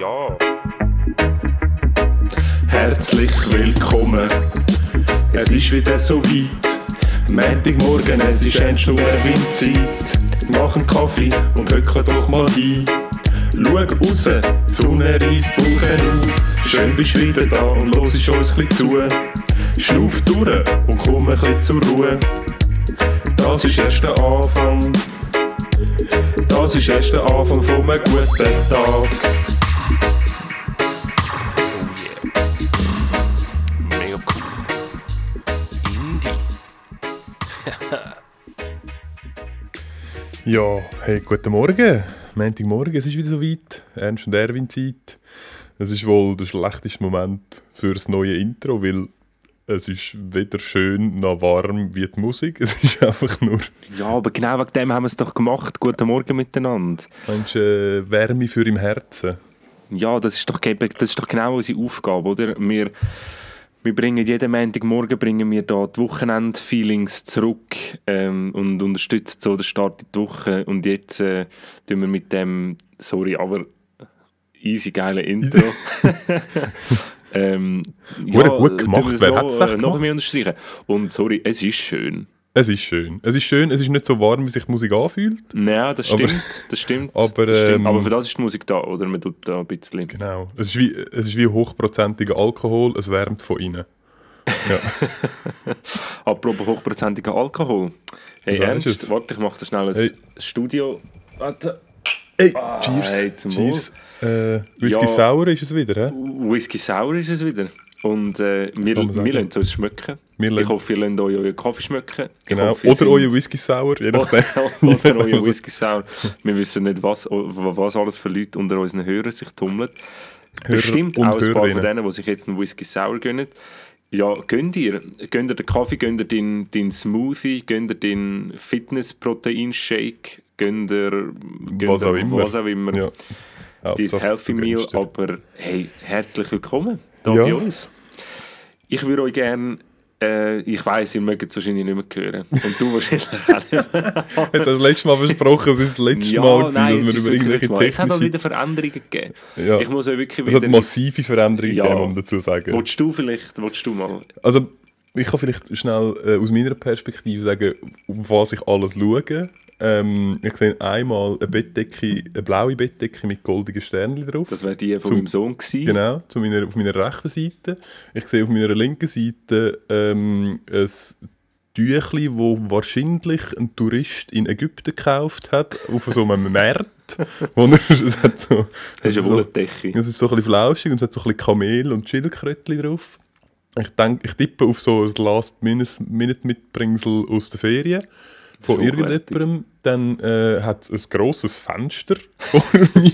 ja. Herzlich willkommen. Es ist wieder so weit. Montagmorgen, es ist endlich nur Windzeit. Mach einen Kaffee und hocke doch mal ein. Schau raus, die Sonne reißt die Wolken auf. Schön bist du wieder da und los uns ein zu. Schnuff durch und komm ein bisschen zur Ruhe. Das ist erst der Anfang. Das ist erst der Anfang von einem guten Tag. Ja, hey, guten Morgen. Montagmorgen, es ist wieder soweit. Ernst und Erwin Zeit. Es ist wohl der schlechteste Moment für das neue Intro, weil es ist weder schön noch warm wie die Musik. Es ist einfach nur Ja, aber genau wegen dem haben wir es doch gemacht. Guten Morgen miteinander. meinst, äh, Wärme für im Herzen. Ja, das ist doch, das ist doch genau unsere Aufgabe, oder? Wir, wir bringen jeden Montagmorgen bringen wir da die Wochenend-Feelings zurück ähm, und unterstützen so den Start in die Woche. Und jetzt äh, tun wir mit dem, sorry, aber easy geile Intro. ähm, Hure gut gemacht. tun wir es Wer noch, äh, noch mehr unterstreichen. Und sorry, es ist schön. Es ist schön. Es ist schön, es ist nicht so warm, wie sich die Musik anfühlt. Ja, das Aber- stimmt. das stimmt. aber, das stimmt. ähm, aber für das ist die Musik da, oder? Man tut da ein bisschen. Genau. Es ist wie, es ist wie hochprozentiger Alkohol, es wärmt von innen. Ja. Apropos hochprozentiger Alkohol. Hey, Was Ernst, warte, ich mache da schnell ein Hey. Studio. Warte. Hey, Ah, cheers. hey, zum cheers. Äh, Whisky Ja. Sour ist es wieder, hä? Whisky Sour ist es wieder. Und äh, wir, wir lassen es uns schmecken. Wir ich hoffe, ihr lasst euch euren Kaffee schmecken. Genau. hoffe, Oder euer Whisky Sour, je nachdem. Oder euer Also- Whisky Sour. Wir wissen nicht, was, was alles für Leute unter unseren Hörern sich tummeln. Hörer Bestimmt auch ein paar von denen, die sich jetzt einen Whisky Sour gönnen. Ja, gönnt ihr? Gönnt ihr den Kaffee, gönnt ihr den, den Smoothie, gönnt ihr den Fitness-Protein-Shake, gönnt ihr gönnt Was auch immer. Was auch immer. Ja. Die Hauptsache, Healthy Meal, aber hey, herzlich willkommen da Ja. bei uns. Ich würde euch gerne, äh, ich weiß, ihr mögt es wahrscheinlich nicht mehr hören. Und du wahrscheinlich auch nicht mehr. Jetzt hast du das letzte Mal versprochen, das ist das letzte Ja, Mal, gewesen, nein, dass wir über irgendwelche mal. Es hat auch technische... wieder Veränderungen gegeben. Ja. Ich muss euch wirklich Es hat wieder... massive Veränderungen Ja. gegeben, man dazu sagen. Willst du vielleicht, willst du mal? Also, ich kann vielleicht schnell äh, aus meiner Perspektive sagen, auf was ich alles schaue. Ähm, ich sehe einmal eine Bettdecke, eine blaue Bettdecke mit goldigen Sternchen drauf. Das wäre die von Zum- meinem Sohn gewesen. Genau, zu meiner, auf meiner rechten Seite. Ich sehe auf meiner linken Seite ähm, ein Tüchli, wo wahrscheinlich ein Tourist in Ägypten gekauft hat, auf so einem Markt. Wo er, es hat so, Das ist eine so, Wollendecke. es ist so ein bisschen flauschig und es hat so ein bisschen Kamel und Schildkrötchen drauf. Ich denke, ich tippe auf so ein Last-Minute-Mitbringsel aus der Ferien von Das irgendjemandem. Dann äh, hat es ein grosses Fenster vor mir,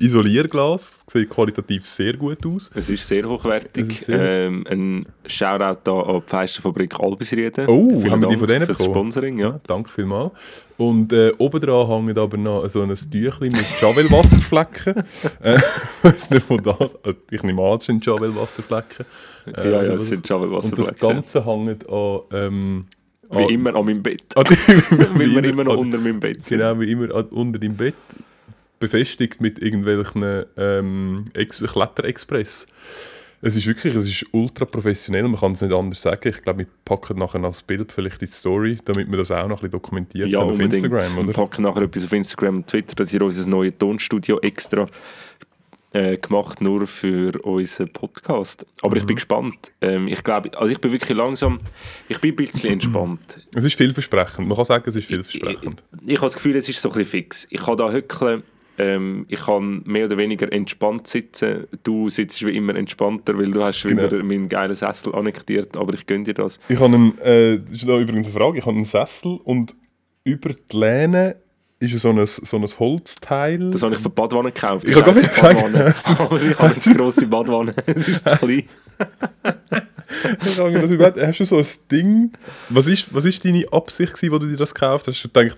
Isolierglas, sieht qualitativ sehr gut aus. Es ist sehr hochwertig. Ist sehr- ähm, ein Shoutout da an die Feisterfabrik Albisrieden. Oh, Vielen haben wir die von denen bekommen? Sponsoring, ja. Danke vielmals. Und äh, obendran hängt aber noch so ein Tüchli mit Javel-Wasserflecken. äh, ich weiß nicht, wo das... äh, Ich nehme an, es sind Javel-Wasserflecken. Äh, ja, ja, das- es sind Javel Und das. Ganze hängt an... Ähm, Wie an- immer an meinem Bett. an die- Weil wir immer noch an- unter meinem Bett sind. Genau, wie immer an, unter dem Bett. Befestigt mit irgendwelchen ähm, Ex Kletterexpress. Es ist wirklich, es ist ultra professionell, man kann es nicht anders sagen. Ich glaube, wir packen nachher noch das Bild vielleicht in die Story, damit wir das auch noch ein bisschen dokumentiert Ja, auf unbedingt. Instagram, Wir oder? packen nachher etwas auf Instagram und Twitter, dass ihr unser neues Tonstudio extra äh, gemacht, nur für unseren Podcast. Aber Mhm. ich bin gespannt. Ähm, ich glaube, also ich bin wirklich langsam, ich bin ein bisschen entspannt. Es ist vielversprechend. Man kann sagen, es ist Ich, vielversprechend. ich habe das Gefühl, es ist so ein bisschen fix. Ich kann da hückeln, ähm, ich kann mehr oder weniger entspannt sitzen. Du sitzt wie immer entspannter, weil du hast Genau. wieder meinen geilen Sessel annektiert, aber ich gönne dir das. Ich habe einen, äh, das ist da übrigens eine Frage, ich habe einen Sessel und über die Lehne ist so ein, so ein Holzteil. Das habe ich für die Badwanne gekauft. Ich habe gerade Badwanne. Aber ich habe eine grosse Badwanne. Es ist zu klein. Ich habe mir das überlegt, hast du so ein Ding, was ist, was ist deine Absicht gewesen, wo du dir das gekauft hast? Hast du gedacht,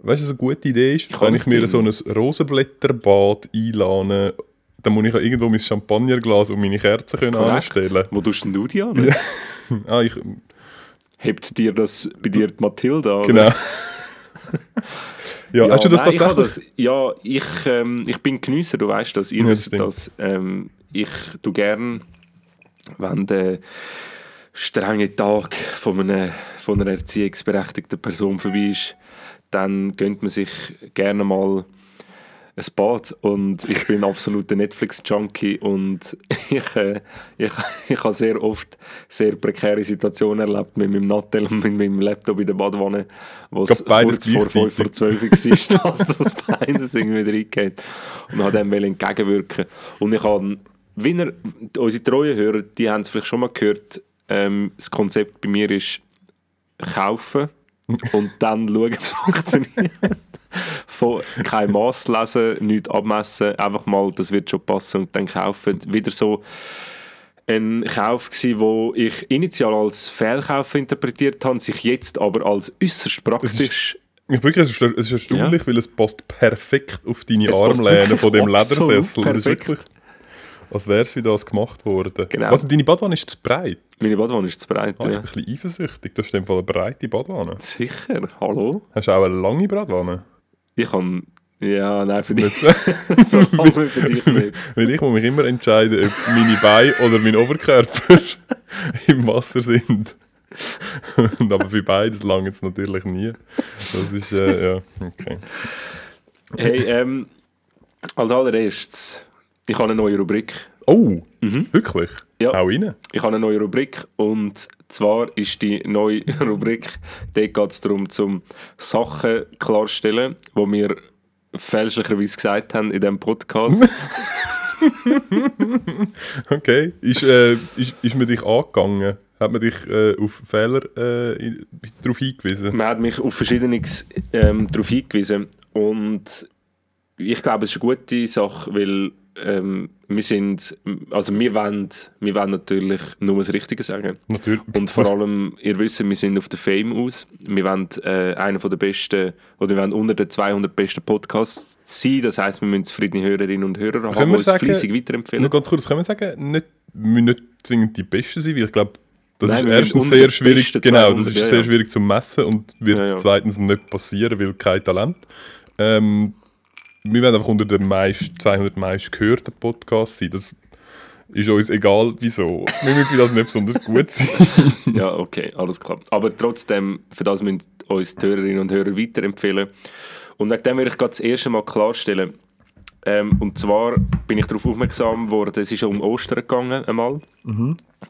weißt du, was eine gute Idee ist, habe wenn ich mir Ding. so ein Rosenblätterbad einlade, dann muss ich ja irgendwo mein Champagnerglas und meine Kerzen können anstellen. Wo tust denn du die an? Ah, ich, Hebt dir das bei dir die Mathilda? oder? genau. Ja, hast du das nein, ich tatsächlich? Das, ja, ich, ähm, ich bin Geniesser, du weißt das, ihr Ja, wisst das. Ähm, ich tu gern, wenn der strenge Tag von einer, von einer erziehungsberechtigten Person vorbei ist, dann gönnt man sich gerne mal ein Bad und ich bin absoluter Netflix-Junkie und ich, äh, ich, ich habe sehr oft sehr prekäre Situationen erlebt mit meinem Nattel und mit meinem Laptop in der Badwanne, wo es kurz vor 5 vor gleichzeitig. 12 war, dass das beides irgendwie reingeht und habe dem entgegenwirken und ich habe, wie ihr, unsere treuen Hörer, die haben es vielleicht schon mal gehört, ähm, das Konzept bei mir ist kaufen und dann schauen, ob es funktioniert. Von kein Maß lesen, nichts abmessen, einfach mal, das wird schon passen und dann kaufen. Wieder so ein Kauf gsi, wo ich initial als Fehlkauf interpretiert habe, sich jetzt aber als äußerst praktisch. Ich wirklich, es ist, es ist erstaunlich, weil es passt perfekt auf deine Es Armlehne von dem Ledersessel. Das ist wirklich, als wäre es wie das gemacht worden. Genau. Also deine Badwanne ist zu breit. Meine Badwanne ist zu breit. Ah, ich bin ja. ein bisschen eifersüchtig. Du hast in dem Fall eine breite Badwanne. Sicher, hallo? Hast du auch eine lange Badwanne? Ich kann. Ja, nein, für dich. so für dich nicht. Weil ich muss mich immer entscheiden, ob meine Beine oder mein Oberkörper im Wasser sind. Und aber für beides lange es natürlich nie. Das ist, äh, ja, okay. Hey, ähm, als allererstes, ich habe eine neue Rubrik. Oh, wirklich? Ja. Auch rein? Ich habe eine neue Rubrik und zwar ist die neue Rubrik, dort geht es darum, zum Sachen klarstellen, wo wir fälschlicherweise gesagt haben in diesem Podcast. Okay. Ist, äh, ist, ist man dich angegangen? Hat man dich äh, auf Fehler äh, darauf hingewiesen? Man hat mich auf Verschiedenes ähm, darauf hingewiesen und ich glaube, es ist eine gute Sache, weil ähm, wir sind, also wir wollen, wir wollen natürlich nur das Richtige sagen. Natürlich. Und vor allem, ihr wisst, wir sind auf der Fame aus. Wir wollen äh, einer der besten, oder wir wollen unter den 200 besten Podcasts sein. Das heisst, wir müssen zufriedene Hörerinnen und Hörer haben, Können die uns sagen- fleissig weiterempfehlen. Nur ganz kurz, können wir sagen, nicht, wir müssen nicht zwingend die Besten sein, weil ich glaube, das Nein, ist erstens sehr schwierig, genau, 200, das ist ja, sehr ja. schwierig zu messen und wird ja. zweitens nicht passieren, weil kein Talent. Ähm, wir werden einfach unter den meist, 200 meist gehörten Podcasts sein. Das ist uns egal, wieso. Wir müssen für das nicht besonders gut sein. Ja, okay, alles klar. Aber trotzdem, für das müssen uns die Hörerinnen und Hörer weiterempfehlen. Und wegen dem würde ich gerade das erste Mal klarstellen. Ähm, und zwar bin ich darauf aufmerksam worden, es ist um Ostern gegangen einmal.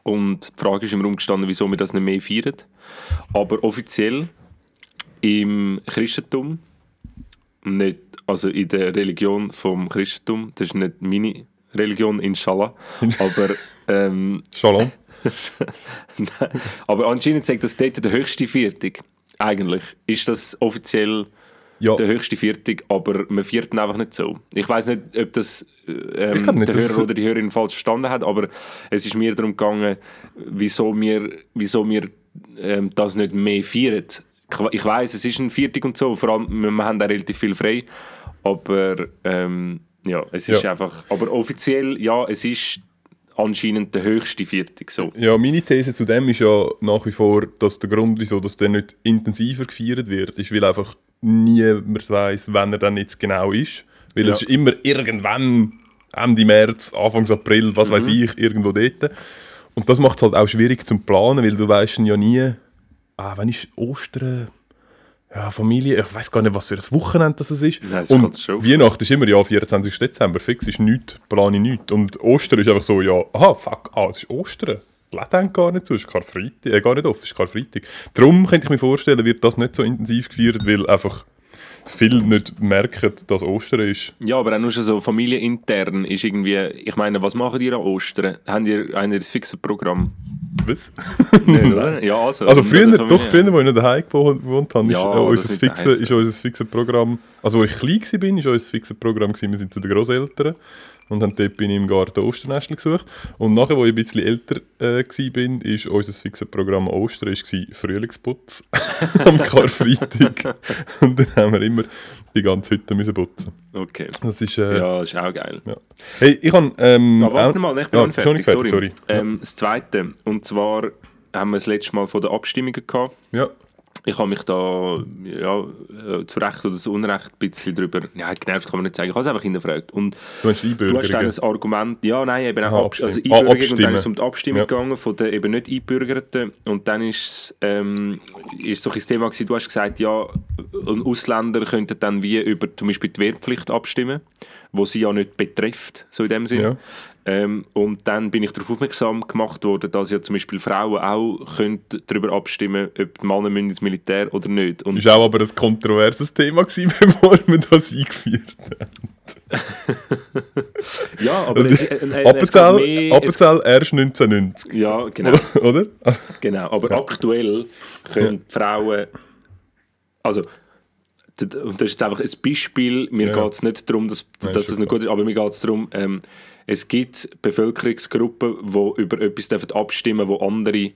Und die Frage ist im Raum gestanden, wieso wir das nicht mehr feiern. Aber offiziell im Christentum, nicht, also in der Religion vom Christentum, das ist nicht meine Religion, inshallah, aber ähm, Shalom. Aber anscheinend sagt das dort der höchste Viertig. Eigentlich ist das offiziell Ja, der höchste Viertig, aber man viert ihn einfach nicht so. Ich weiß nicht, ob das äh, ähm, nicht, der Hörer oder die Hörerin falsch verstanden hat, aber es ist mir darum gegangen, wieso wir, wieso wir ähm, das nicht mehr feiern. Ich- weiß, es ist ein Viertig und so, vor allem, wir, haben da relativ viel frei, aber ähm, ja, es ist Ja. einfach, aber offiziell, ja, es ist anscheinend der höchste Viertig, so. Ja, meine These zu dem ist ja nach wie vor, dass der Grund, wieso das dann nicht intensiver gefeiert wird, ist, weil einfach niemand weiß, wann er dann jetzt genau ist. Weil es Ja. ist immer irgendwann, Ende März, Anfang April, was weiß Mhm. ich, irgendwo dort. Und das macht es halt auch schwierig zum Planen, weil du weißt ja nie, ah, wann ist Ostern? Ja, Familie, ich weiß gar nicht, was für ein Wochenende das ist. Nein, das ist und Katastrophe. Weihnachten ist immer ja 24. Dezember, fix ist nichts, plane ich nichts. Und Ostern ist einfach so, ja, aha, fuck, ah, es ist Ostern. Die Läden haben gar nicht zu, es ist Karfreitag, äh, gar nicht offen, es ist Karfreitag. Darum könnte ich mir vorstellen, wird das nicht so intensiv gefeiert, weil einfach viele nicht merken, dass Ostern ist. Ja, aber auch nur schon so familienintern ist irgendwie, ich meine, was machen ihr an Ostern? Haben ihr ein fixes Programm? Was? Nicht, oder? Ja, also. Also früher, doch früher, als ich noch daheim gewohnt habe, ist, Ja, äh, unser nicht fixe, ist unser fixes Programm, also als ich klein war, ist unser fixes Programm, wir sind zu den Großeltern und haben dort bin ich im Garten Osternestchen gesucht. Und nachher, als ich ein bisschen älter äh, war, ist unser fixes Programm Ostern ist Frühlingsputz am Karfreitag. und dann haben wir immer die ganze Hütte müssen putzen. Okay. Das ist, äh, Ja, das ist auch geil. ja. Hey, ich habe... Ähm, warte mal, ich bin ja, schon fertig, sorry. sorry. Ähm, das Zweite, und zwar haben wir das letzte Mal von den Abstimmungen gehabt. Ja. Ich habe mich da ja, äh, zu Recht oder zu Unrecht ein bisschen drüber, ja, genervt kann man nicht sagen, ich habe es einfach hinterfragt. Und Du meinst du hast dann ein Argument, ja, nein, eben auch Abs also. Ah, Einbürgerung und dann ist es um die Abstimmung Ja. gegangen von den eben nicht Einbürgerten und dann ist, es, ähm, ist so ein Thema gewesen, du hast gesagt, ja, ein Ausländer könnte dann wie über zum Beispiel die Wehrpflicht abstimmen, wo sie ja nicht betrifft, so in dem Sinne. Ja. Ähm, und dann bin ich darauf aufmerksam gemacht worden, dass ja zum Beispiel Frauen auch können darüber abstimmen ob die Männer ins Militär oder nicht. Und Das war auch aber ein kontroverses Thema, gewesen, bevor wir das eingeführt haben. ja, aber Das es, äh, äh, Appenzell, mehr- Appenzell erst 1990. Ja, genau. Oder? Genau, aber aktuell können die Frauen, also und das ist jetzt einfach ein Beispiel, mir Ja. geht es nicht darum, dass, Nein, dass schon nicht gut ist, aber mir geht es darum, ähm, es gibt Bevölkerungsgruppen, die über etwas dürfen abstimmen wo andere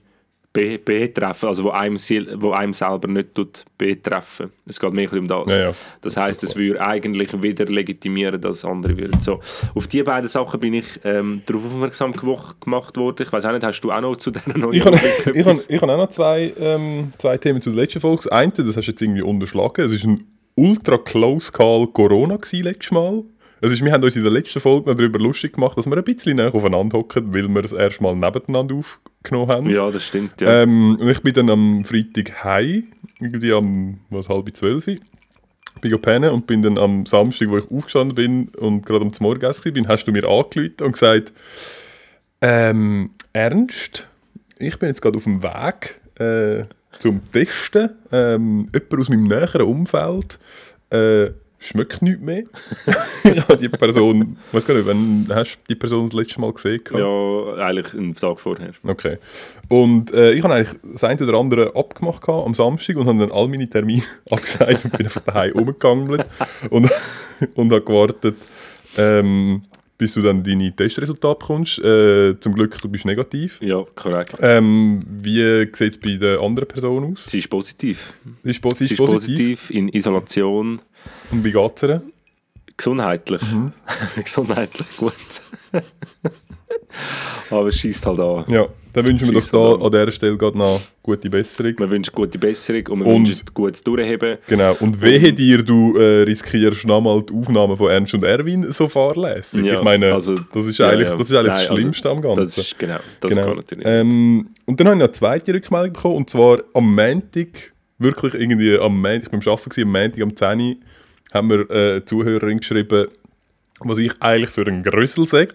be betreffen, also wo einem, wo einem selber nicht tut betreffen. Es geht mehr um das. Ja, ja. Das heißt, es würde eigentlich wieder legitimieren, dass andere würden. So, auf die beiden Sachen bin ich ähm, darauf aufmerksam gemacht worden. Ich weiß auch nicht, hast du auch noch zu dieser neuen Ich habe ich hab, ich hab auch noch zwei, ähm, zwei Themen zu der letzten Folge. Das eine, das hast du jetzt irgendwie unterschlagen. Es war ein ultra close Call Corona gewesen, letztes Mal. Es ist, wir haben uns in der letzten Folge noch darüber lustig gemacht, dass wir ein bisschen näher aufeinander hocken, weil wir das erste Mal nebeneinander aufgenommen haben. Ja, das stimmt, ja. Ähm, und ich bin dann am Freitag heim, irgendwie um was, halb zwölf, bin pennen und bin dann am Samstag, wo ich aufgestanden bin und gerade am Morgenessen bin, hast du mir angerufen und gesagt, ähm, Ernst, ich bin jetzt gerade auf dem Weg äh, zum Testen. Ähm, jemand aus meinem näheren Umfeld äh, schmeckt nichts mehr. die Person, ich weiß gar nicht, wann hast du die Person das letzte Mal gesehen? ja, eigentlich einen Tag vorher. Okay. Und äh, ich habe eigentlich das eine oder andere abgemacht gehabt am Samstag und habe dann all meine Termine abgesagt und bin einfach daheim rumgegangen und, und habe gewartet, ähm, bis du dann deine Testresultate bekommst. Äh, zum Glück, du bist negativ. Ja, korrekt. Ähm, wie sieht es bei der anderen Person aus? sie ist positiv. Sie ist, posi- Sie ist positiv, in Isolation, Und wie geht es gesundheitlich. Mhm. gesundheitlich gut. Aber es schießt halt an. Ja, dann wünschen wir doch Scheisse da an. an dieser Stelle gerade noch gute Besserung. Wir wünschen gute Besserung und wir Und- wünschen gutes Durchheben. Genau, und wehe dir, du äh, riskierst nochmal die Aufnahme von Ernst und Erwin so fahrlässig. Ja, ich meine, also- das ist ja, eigentlich, ja. das, ist eigentlich Nein, das also, Schlimmste am Ganzen. Das ist genau, das genau. kann natürlich ähm, und dann habe ich noch eine zweite Rückmeldung bekommen, und zwar am Montag, wirklich irgendwie am Montag, ich war beim Arbeiten, am Montag am 10 Uhr, haben wir äh, Zuhörerin geschrieben, was ich eigentlich für einen Grüssel sage.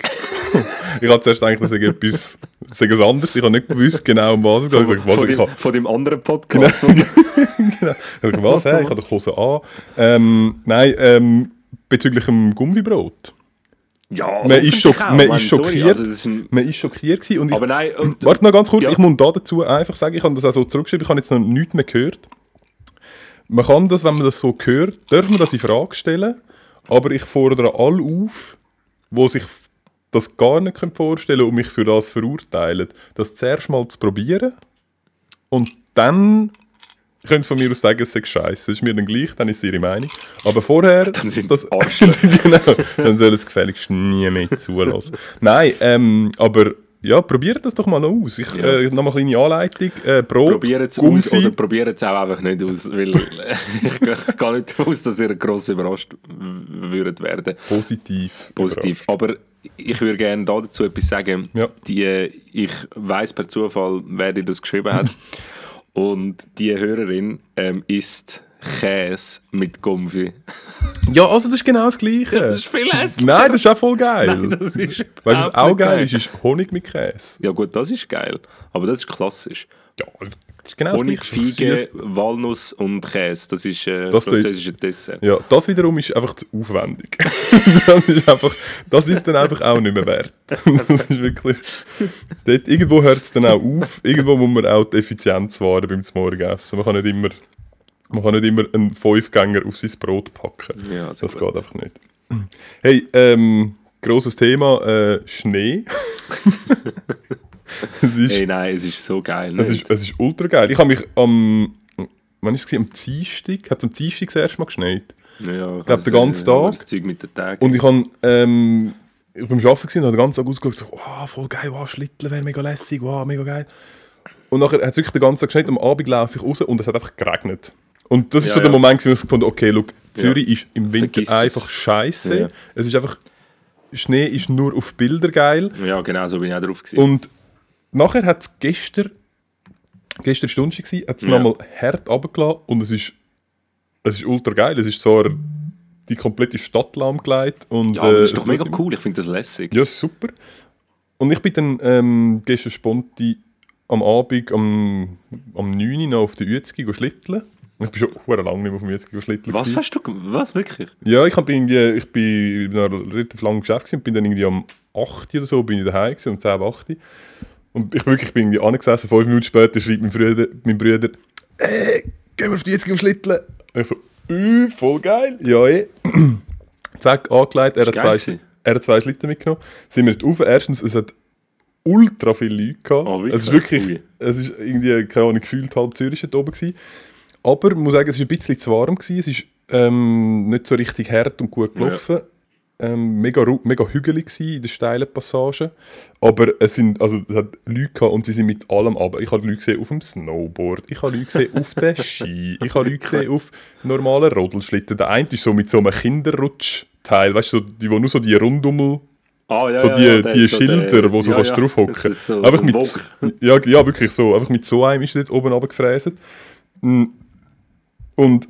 ich habe zuerst gedacht, das sei etwas, sei anderes, ich habe nicht gewusst genau, um was es geht. von, was von, ich dem, habe- von dem anderen Podcast. genau. Ich was, hä? ich habe doch Hose an. Ähm, nein, ähm, bezüglich dem Gummibrot. Ja, Man ist, schock, auch, man Mann, ist sorry, schockiert. also das ist ein, man ist schockiert gewesen und ich, aber nein, und, Warte noch ganz kurz, Ja. ich muss da dazu einfach sagen, ich habe das auch so zurückgeschrieben, ich habe jetzt noch nichts mehr gehört. Man kann das, wenn man das so hört, darf man das in Frage stellen, aber ich fordere alle auf, die sich das gar nicht können vorstellen und mich für das verurteilen, das zuerst mal zu probieren und dann könnt von mir aus sagen, es sei scheiße. Das ist mir dann gleich, dann ist ihre Meinung. Aber vorher... Dann sind das, Arschlöcher. genau, dann soll es gefälligst nie mehr zulassen. Nein, ähm, aber ja, probiert das doch mal noch aus. Ich, Ja. äh, noch mal eine kleine Anleitung. Äh, Brot, probieren es aus oder probieren es auch einfach nicht aus, weil ich gehe nicht aus, dass ihr gross überrascht würdet werden. Positiv. Positiv. Aber ich würde gerne da dazu etwas sagen. Ja. Die, äh, ich weiß per Zufall, wer dir das geschrieben hat. Und die Hörerin ähm, isst Käse mit Gumpfi. Ja, also das ist genau das Gleiche. Das ist viel hässlicher. Nein, das ist auch voll geil. Nein, das ist weißt du, was auch geil ist, ist Honig mit Käse. Ja gut, das ist geil. Aber das ist klassisch. Ja, das ist genau das Honig, Gleiche. Feige. Walnuss und Käse. Das ist äh, Das französisches Dessert. Ja, das wiederum ist einfach zu aufwendig. das, ist einfach, das ist dann einfach auch nicht mehr wert. das ist wirklich... Dort, irgendwo hört es dann auch auf. Irgendwo muss man auch die Effizienz wahren beim Morgenessen. Man kann nicht immer, man kann nicht immer einen Fünfgänger auf sein Brot packen. Ja, also das gut. geht einfach nicht. Hey, ähm, grosses Thema, äh, Schnee. ist, Ey, nein, es ist so geil. es ist, es ist ultra geil. Ich habe mich am... Wann war es? Am Dienstag? Hat es am Dienstag das erste Mal geschneit? ja, ich glaub, den ganzen Tag. Das Zeug mit den Tagen. Und ich habe ähm, ich war beim Arbeiten und habe den ganzen Tag ausgeschaut, so, wow, voll geil, wow, Schlitteln wäre mega lässig, wow, mega geil. Und nachher hat es wirklich den ganzen Tag geschneit. Am Abend laufe ich raus und es hat einfach geregnet. Und das ist Ja, so der ja. Moment, wo ich gefunden habe, okay, look, Zürich ist im Winter Vergiss es. einfach scheiße. Ja. Es ist einfach, Schnee ist nur auf Bilder geil. Ja, genau, so bin ich auch drauf gewesen. Und nachher hat es gestern, gestern Stunde gewesen, hat es Ja. nochmal hart runtergelassen und es ist, es ist ultra geil. Es ist zwar die komplette Stadt lahmgelegt und ja, das äh, ist doch es mega cool, ich finde das lässig. Ja, super. Und ich bin dann ähm, gestern spontan am Abend am, am 9 Uhr noch auf der Uetzgi go schlitteln. Ich bin schon verdammt lange nicht mehr Uetzgi go schlitteln. Was hast du? Was, wirklich? Ja, ich, hab irgendwie, ich bin in einem relativ langen Geschäft und bin dann irgendwie am 8 Uhr oder so bin ich daheim gewesen, um 10, 8 Uhr. Und ich wirklich bin irgendwie angesessen, fünf Minuten später schreibt mein Bruder, mein Bruder «Äh, gehen wir auf die Uetzgi go schlitteln?» Und ich so «Äh, voll geil, ja eh.» Zack, angelegt, er hat, zwei, gewesen. er hat zwei Schlitten mitgenommen. Sind wir rauf. Erstens, es hat ultra viele Leute gehabt. Oh, es ist wirklich, Ui. es ist irgendwie, keine Ahnung, gefühlt halb Zürich dort oben gewesen. Aber ich muss sagen, es war ein bisschen zu warm. Gewesen. Es ist ähm, nicht so richtig hart und gut gelaufen. Ähm, mega, mega hügelig gewesen in den steilen Passagen. Aber es, sind, also, es hat Leute gehabt und sie sind mit allem aber. Ich habe Leute gesehen auf dem Snowboard, ich habe Leute gesehen auf den Ski, ich habe Leute gesehen auf normalen Rodelschlitten. Der eine ist so mit so einem Kinderrutschteil, weißt du, so, die, wo nur so die Rundummel Ah, ja, so ja, die, ja, der die Schilder, den- wo so ja, kannst ja, draufhocken. so einfach ein mit, ja, ja, wirklich so. Einfach mit so einem ist dort oben runtergefräst. Und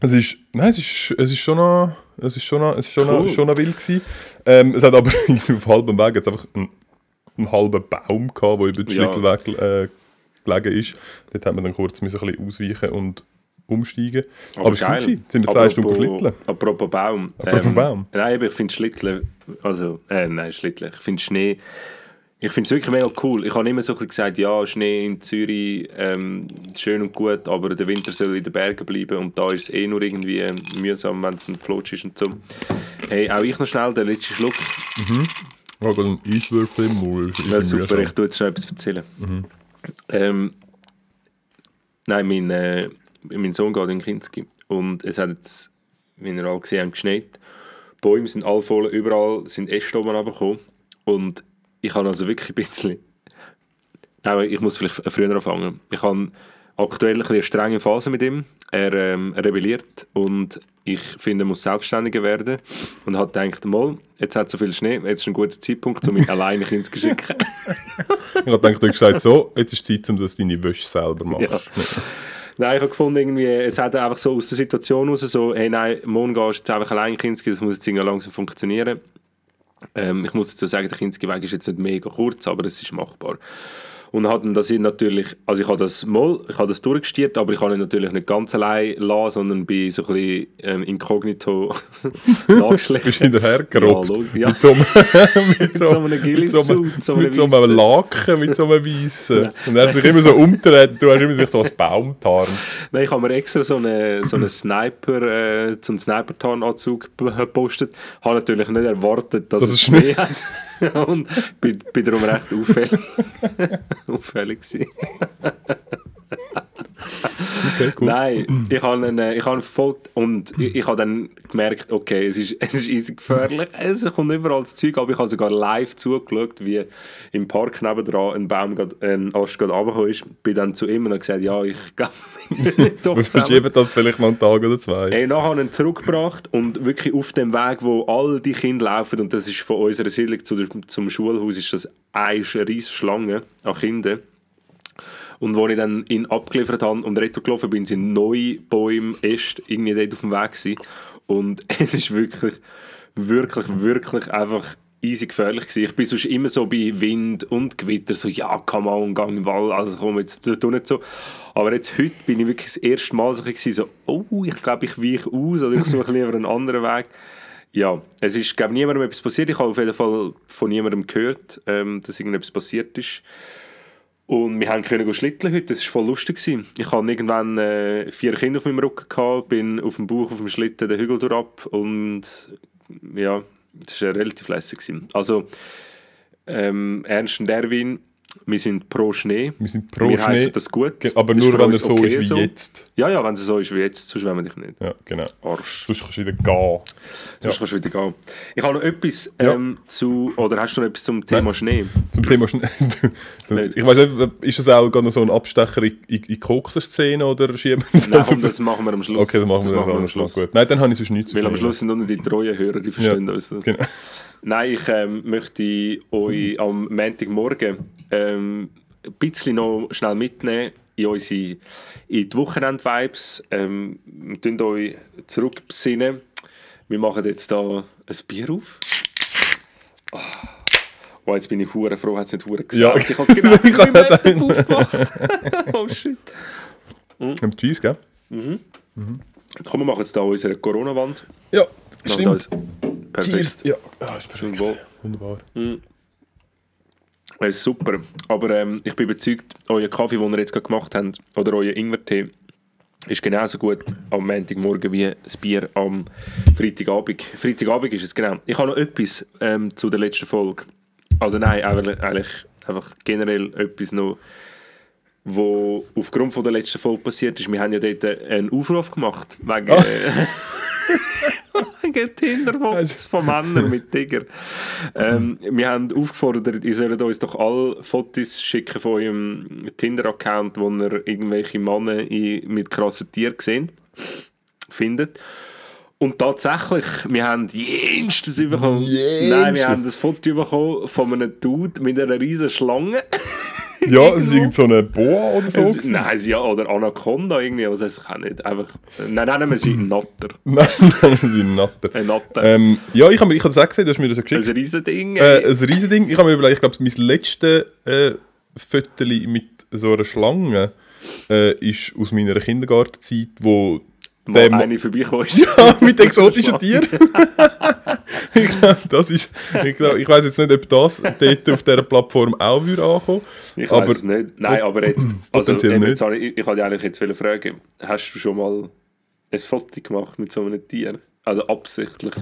es ist, nein, es ist, es ist schon noch, es ist schon noch, es ist schon Cool. noch, schon noch wild gewesen. Ähm, es hat aber auf halbem Weg jetzt einfach einen, einen halben Baum gehabt, der über den. Schlittelweg äh, gelegen ist. Dort haben wir dann kurz müssen ein bisschen ausweichen und umsteigen. Aber, es war gut gewesen. Sind wir zwei Stunden schlitteln. Apropos Baum. Apropos Baum. Nein, aber ich finde Schlitteln, also, äh, nein, Schlitteln, ich finde Schnee, ich finde es wirklich mega cool. Ich habe immer so ein bisschen gesagt, ja, Schnee in Zürich, ähm, schön und gut, aber der Winter soll in den Bergen bleiben und da ist es eh nur irgendwie ähm, mühsam, wenn es ein Flutsch ist und so. Hey, auch ich noch schnell, der letzte Schluck. Ich habe einen Eiswürfel im Mund. Ja, super, ich tue jetzt schnell etwas erzählen. Ähm, nein, mein, äh, mein Sohn geht in Kinski und es hat jetzt, wie ihr alle gesehen habt, geschneit. Die Bäume sind alle voll, überall sind Äste oben runtergekommen und ich habe also wirklich ein bisschen... Nein, ich muss vielleicht früher anfangen. Ich habe aktuell ein eine strenge Phase mit ihm. Er ähm, rebelliert und ich finde, er muss selbstständiger werden. Und hat gedacht, mal, jetzt hat es so viel Schnee, jetzt ist ein guter Zeitpunkt, um ihn alleine ins Kinski zu. Ich habe gedacht, du hast gesagt, so, jetzt ist Zeit, um dass du deine Wäsche selber machst. Nein, ich habe gefunden, irgendwie, es hat einfach so aus der Situation raus so, hey nein, morgen gehst du jetzt einfach allein in Kinski, das muss jetzt irgendwie langsam funktionieren. Ähm, ich muss dazu sagen, der Kinski-Weg ist jetzt nicht mega kurz, aber es ist machbar. Und hat dann das natürlich, also ich habe das mal, ich habe das durchgestiert, aber ich habe ihn natürlich nicht ganz allein lassen, sondern bin so ein bisschen ähm, inkognito Bist du nachgeschlichen. hinterhergerobbt. Ja, ja. Mit so einem, mit so einem so mit so einem weissen. Laken, mit so einem weißen. Und er hat sich immer so umgedreht, du hast immer sich so als Baumtarn. Nein, ich habe mir extra so einen so eine Sniper, äh, so einen Sniper-Tarnanzug gepostet. Habe natürlich nicht erwartet, dass Das es Schnee hat. Und bin, bin darum recht auffällig, auffällig gewesen. Okay, cool. Nein, ich habe ihn, äh, ich habe verfolgt und ich, ich habe dann gemerkt, okay, es ist, es ist easy gefährlich, es kommt überall das Zeug, aber ich habe sogar live zugeschaut, wie im Park nebendran ein Baum, grad- ein Ast gerade runtergekommen ist. Bin dann zu ihm und habe gesagt, ja, ich glaube, doch Wir verschieben das vielleicht noch einen Tag oder zwei. Hey, nachher haben wir ihn zurückgebracht und wirklich auf dem Weg, wo all die Kinder laufen, und das ist von unserer Siedlung zu der, zum Schulhaus, ist das eine riesige Schlange an Kindern. Und als ich dann ihn abgeliefert habe und retour bin, sind neue Bäume, Äste irgendwie dort auf dem Weg gewesen. Und es ist wirklich, wirklich, wirklich einfach easy gefährlich gewesen. Ich bin sonst immer so bei Wind und Gewitter so, ja, come on, gang im Wald, also komm, jetzt tu nicht so. Aber jetzt heute bin ich wirklich das erste Mal so, gewesen, so oh, ich glaube, ich weiche aus oder ich suche lieber einen anderen Weg. Ja, es ist, glaube niemandem etwas passiert. Ich habe auf jeden Fall von niemandem gehört, ähm, dass irgendetwas passiert ist. Und wir haben können schlitteln heute, das war voll lustig. Gewesen. Ich hatte irgendwann äh, vier Kinder auf meinem Rücken, gehabt, bin auf dem Bauch auf dem Schlitten den Hügel durchab und ja, das war relativ lässig. Gewesen. Also, ähm, Ernst und Erwin Wir sind pro Schnee. Wir sind pro wir Schnee. heißen das gut. Aber Das nur, wenn uns so okay ist wie jetzt. Ja, ja, wenn es so ist wie jetzt, sonst wollen wir dich nicht. Ja, genau. Arsch. Sonst kannst du wieder gehen. Sonst kannst du wieder gehen. Ich habe noch etwas Ja. ähm, zu, oder hast du noch etwas zum Thema Nein. Schnee? Zum Thema Schnee. Ich weiß nicht, ist das auch noch so ein Abstecher in, in, in Kokser-Szene oder schieben wir Nein, das komm, auf- das machen wir am Schluss. Okay, dann machen wir das am Schluss. Gut. Nein, dann habe ich sonst nichts zu Weil am. Schluss sind nur die treuen Hörer, die verstehen Ja, uns. Das. Genau. Nein, ich ähm, möchte euch am Montagmorgen ähm, ein bisschen noch schnell mitnehmen in unsere in die Wochenend-Vibes. Ähm, wir tun euch zurückbesinnen. Wir machen jetzt da ein Bier auf. Ah. Oh, jetzt bin ich hure froh, hat es nicht hure Ja. gesagt. Ich habe es genau Ich Laptop aufgemacht. oh shit. Haben Cheese, gell? Komm, wir machen jetzt da unsere Corona-Wand. Ja, stimmt. Perfekt. Cheers. Ja, ah, ist perfekt. Zum Wohl. Das ist super. Aber ähm, ich bin überzeugt, euer Kaffee, den ihr jetzt gerade gemacht habt, oder euer Ingwertee, ist genauso gut am Montagmorgen wie das Bier am Freitagabend. Freitagabend ist es genau. Ich habe noch etwas ähm, zu der letzten Folge. Also nein, eigentlich, einfach generell etwas noch, wo aufgrund von der letzten Folge passiert ist. Wir haben ja dort einen Aufruf gemacht wegen, Ah. wegen Tinderfotos von Männern mit Tiger. Ähm, wir haben aufgefordert, ihr sollt uns doch alle Fotos schicken von eurem Tinder-Account, wo ihr irgendwelche Männer mit krassen Tieren gesehen findet. Und tatsächlich, wir haben jenstes bekommen. Jenstes. Nein, wir haben ein Foto bekommen von einem Dude mit einer riesen Schlange. Ja, es ist irgend so eine Boa oder so. Es, nein, sie, ja, oder Anaconda irgendwie, weiß ich auch nicht. Einfach, nein, nennen wir sie Natter. Nein, das sind Natter. Ein Natter. Ähm, ja, ich habe ich hab das auch gesehen, du hast mir das geschickt. ein Riesending. Äh, ein Riesending. Ich habe mir überlegt, ich glaube, mein letztes äh, Fötterli mit so einer Schlange äh, ist aus meiner Kindergartenzeit, wo mal eine vorbeikommen ist. ja, mit exotischen Tieren. ich glaube, das ist. Ich, glaub, ich weiß jetzt nicht, ob das dort auf dieser Plattform auch würde ankommen. Ich weiß es nicht. Nein, aber jetzt. Also, eben, nicht. jetzt habe ich, ich wollte eigentlich jetzt fragen: Hast du schon mal ein Foto gemacht mit so einem Tier? Also absichtlich,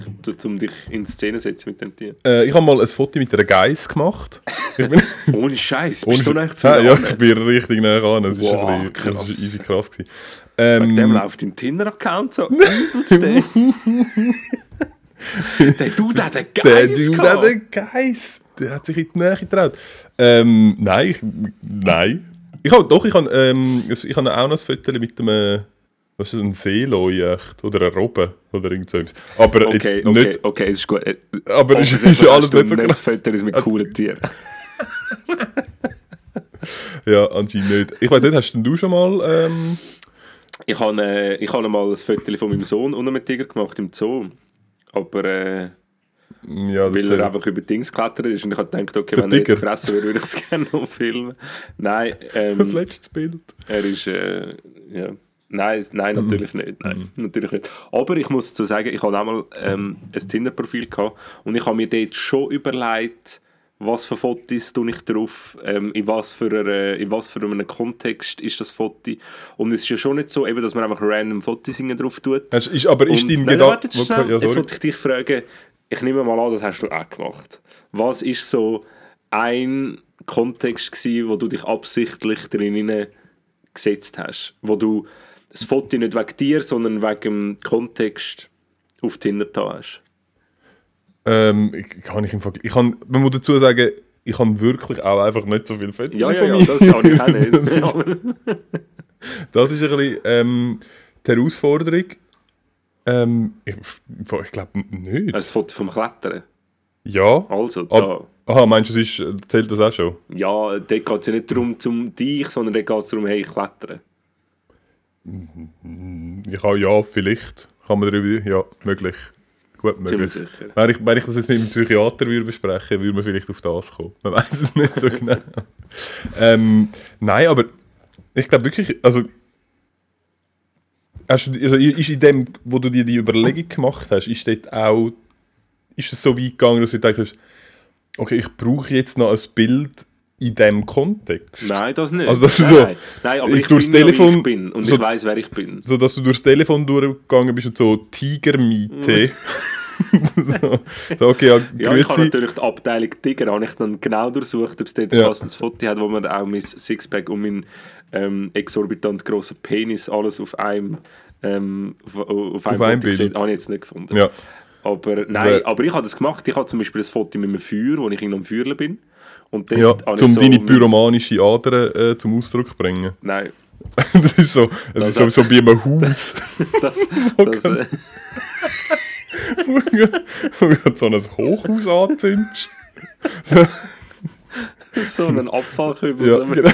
um dich in Szene zu setzen mit dem Tier. Äh, ich habe mal ein Foto mit einer Geiss gemacht. Bin, Ohne Scheiß, bist ohne- du so nah zu mir ja, ich bin richtig nah ran. Das ist, Wow, ein bisschen, das krass. ist easy krass. Gewesen. Wegen dem Ähm, läuft dein Tinder-Account so übelst. der. der Dude hat einen der Geist Dude gehabt. hat einen Geiss. Der hat sich in die Nähe getraut. Ähm, nein, ich, nein. Ich habe doch, ich habe, ähm, ich habe auch noch ein Foto mit einem, was ist das, ein Seeloi echt? Oder ein Robben oder irgend so etwas. Aber Okay, jetzt okay, nicht, okay, es ist gut. Aber es ist, ist alles nicht so krass. Fotos mit coolen Tieren. Ja, anscheinend nicht. Ich weiß nicht, hast denn du schon mal, ähm, Ich habe äh, ich habe mal ein Foto von meinem Sohn unter einem Tiger gemacht im Zoo. Aber äh, ja, das weil er einfach über Dings geklettert ist und ich habe gedacht, okay, Der wenn er jetzt Tiger. gefressen würde, würde ich es gerne noch filmen. Nein, das ähm, letzte Bild. er ist, äh, ja. Nein, es- nein, Mhm. natürlich nicht. Nein, natürlich nicht. Aber ich muss dazu sagen, ich habe einmal ähm, ein Tinder-Profil gehabt und ich habe mir dort schon überlegt, was für Fotos tue ich drauf, ähm, in, was für einer, in was für einem Kontext ist das Foto. Und es ist ja schon nicht so, eben, dass man einfach random Fotos drauf tut. Hast, ist, aber ist Und- dein Gedanke... jetzt, ja, jetzt wollte ich dich fragen, ich nehme mal an, das hast du auch gemacht. Was ist so ein Kontext gewesen, wo du dich absichtlich drin gesetzt hast? Wo du das Foto nicht wegen dir, sondern wegen dem Kontext auf Tinder da hast? Ähm, kann ich, im Vergleich, ich kann, man muss dazu sagen, ich habe wirklich auch einfach nicht so viel Fotos Ja, ja, ja, das kann ich auch nicht. Das ist ein bisschen ähm, die Herausforderung. Ähm, ich ich glaube nicht. Das Foto vom Klettern? Ja. Also, da. Ab, aha, meinst du, es ist, zählt das auch schon? Ja, dort geht es ja nicht darum, zum dich, sondern dort geht es darum, hey, ich klettere. Ich ja, vielleicht. Kann man darüber, ja, möglich. Gut möglich. sicher. Wenn ich, wenn ich das jetzt mit dem Psychiater würde besprechen würde, man vielleicht auf das kommen. Man weiß es nicht so genau. ähm, nein, aber ich glaube wirklich, also, hast also ist in dem, wo du dir die Überlegung gemacht hast, ist dort auch, ist es so weit gegangen, dass du denkst, okay, ich brauche jetzt noch ein Bild in diesem Kontext? Nein, das nicht. Also das ist nein, so, nein. nein, aber ich ich, durchs bin ja, Telefon- ich bin und so- ich weiß, wer ich bin. So dass du durchs Telefon durchgegangen bist und so Tigermiete. so, so, okay, ja, Ja, ich habe natürlich die Abteilung Tiger habe ich dann genau durchsucht, ob es dort Ja. ein Foto hat, wo man auch mein Sixpack und mein ähm, exorbitant grosser Penis alles auf einem ähm, auf, auf einem Auf einem Foto sieht. Bild. Habe ich jetzt nicht gefunden. Ja, Aber nein, aber ich habe das gemacht. Ich habe zum Beispiel ein Foto mit einem Feuer, wo ich irgendwo am Feuerle bin. Und ja um so deine pyromanische Ader äh, zum Ausdruck zu bringen. Nein, das ist so, das Das ist so, so wie in einem Haus, das, das, äh, wo du so ein Hochhaus anzündest. so ein Abfallkübel. Ja, genau.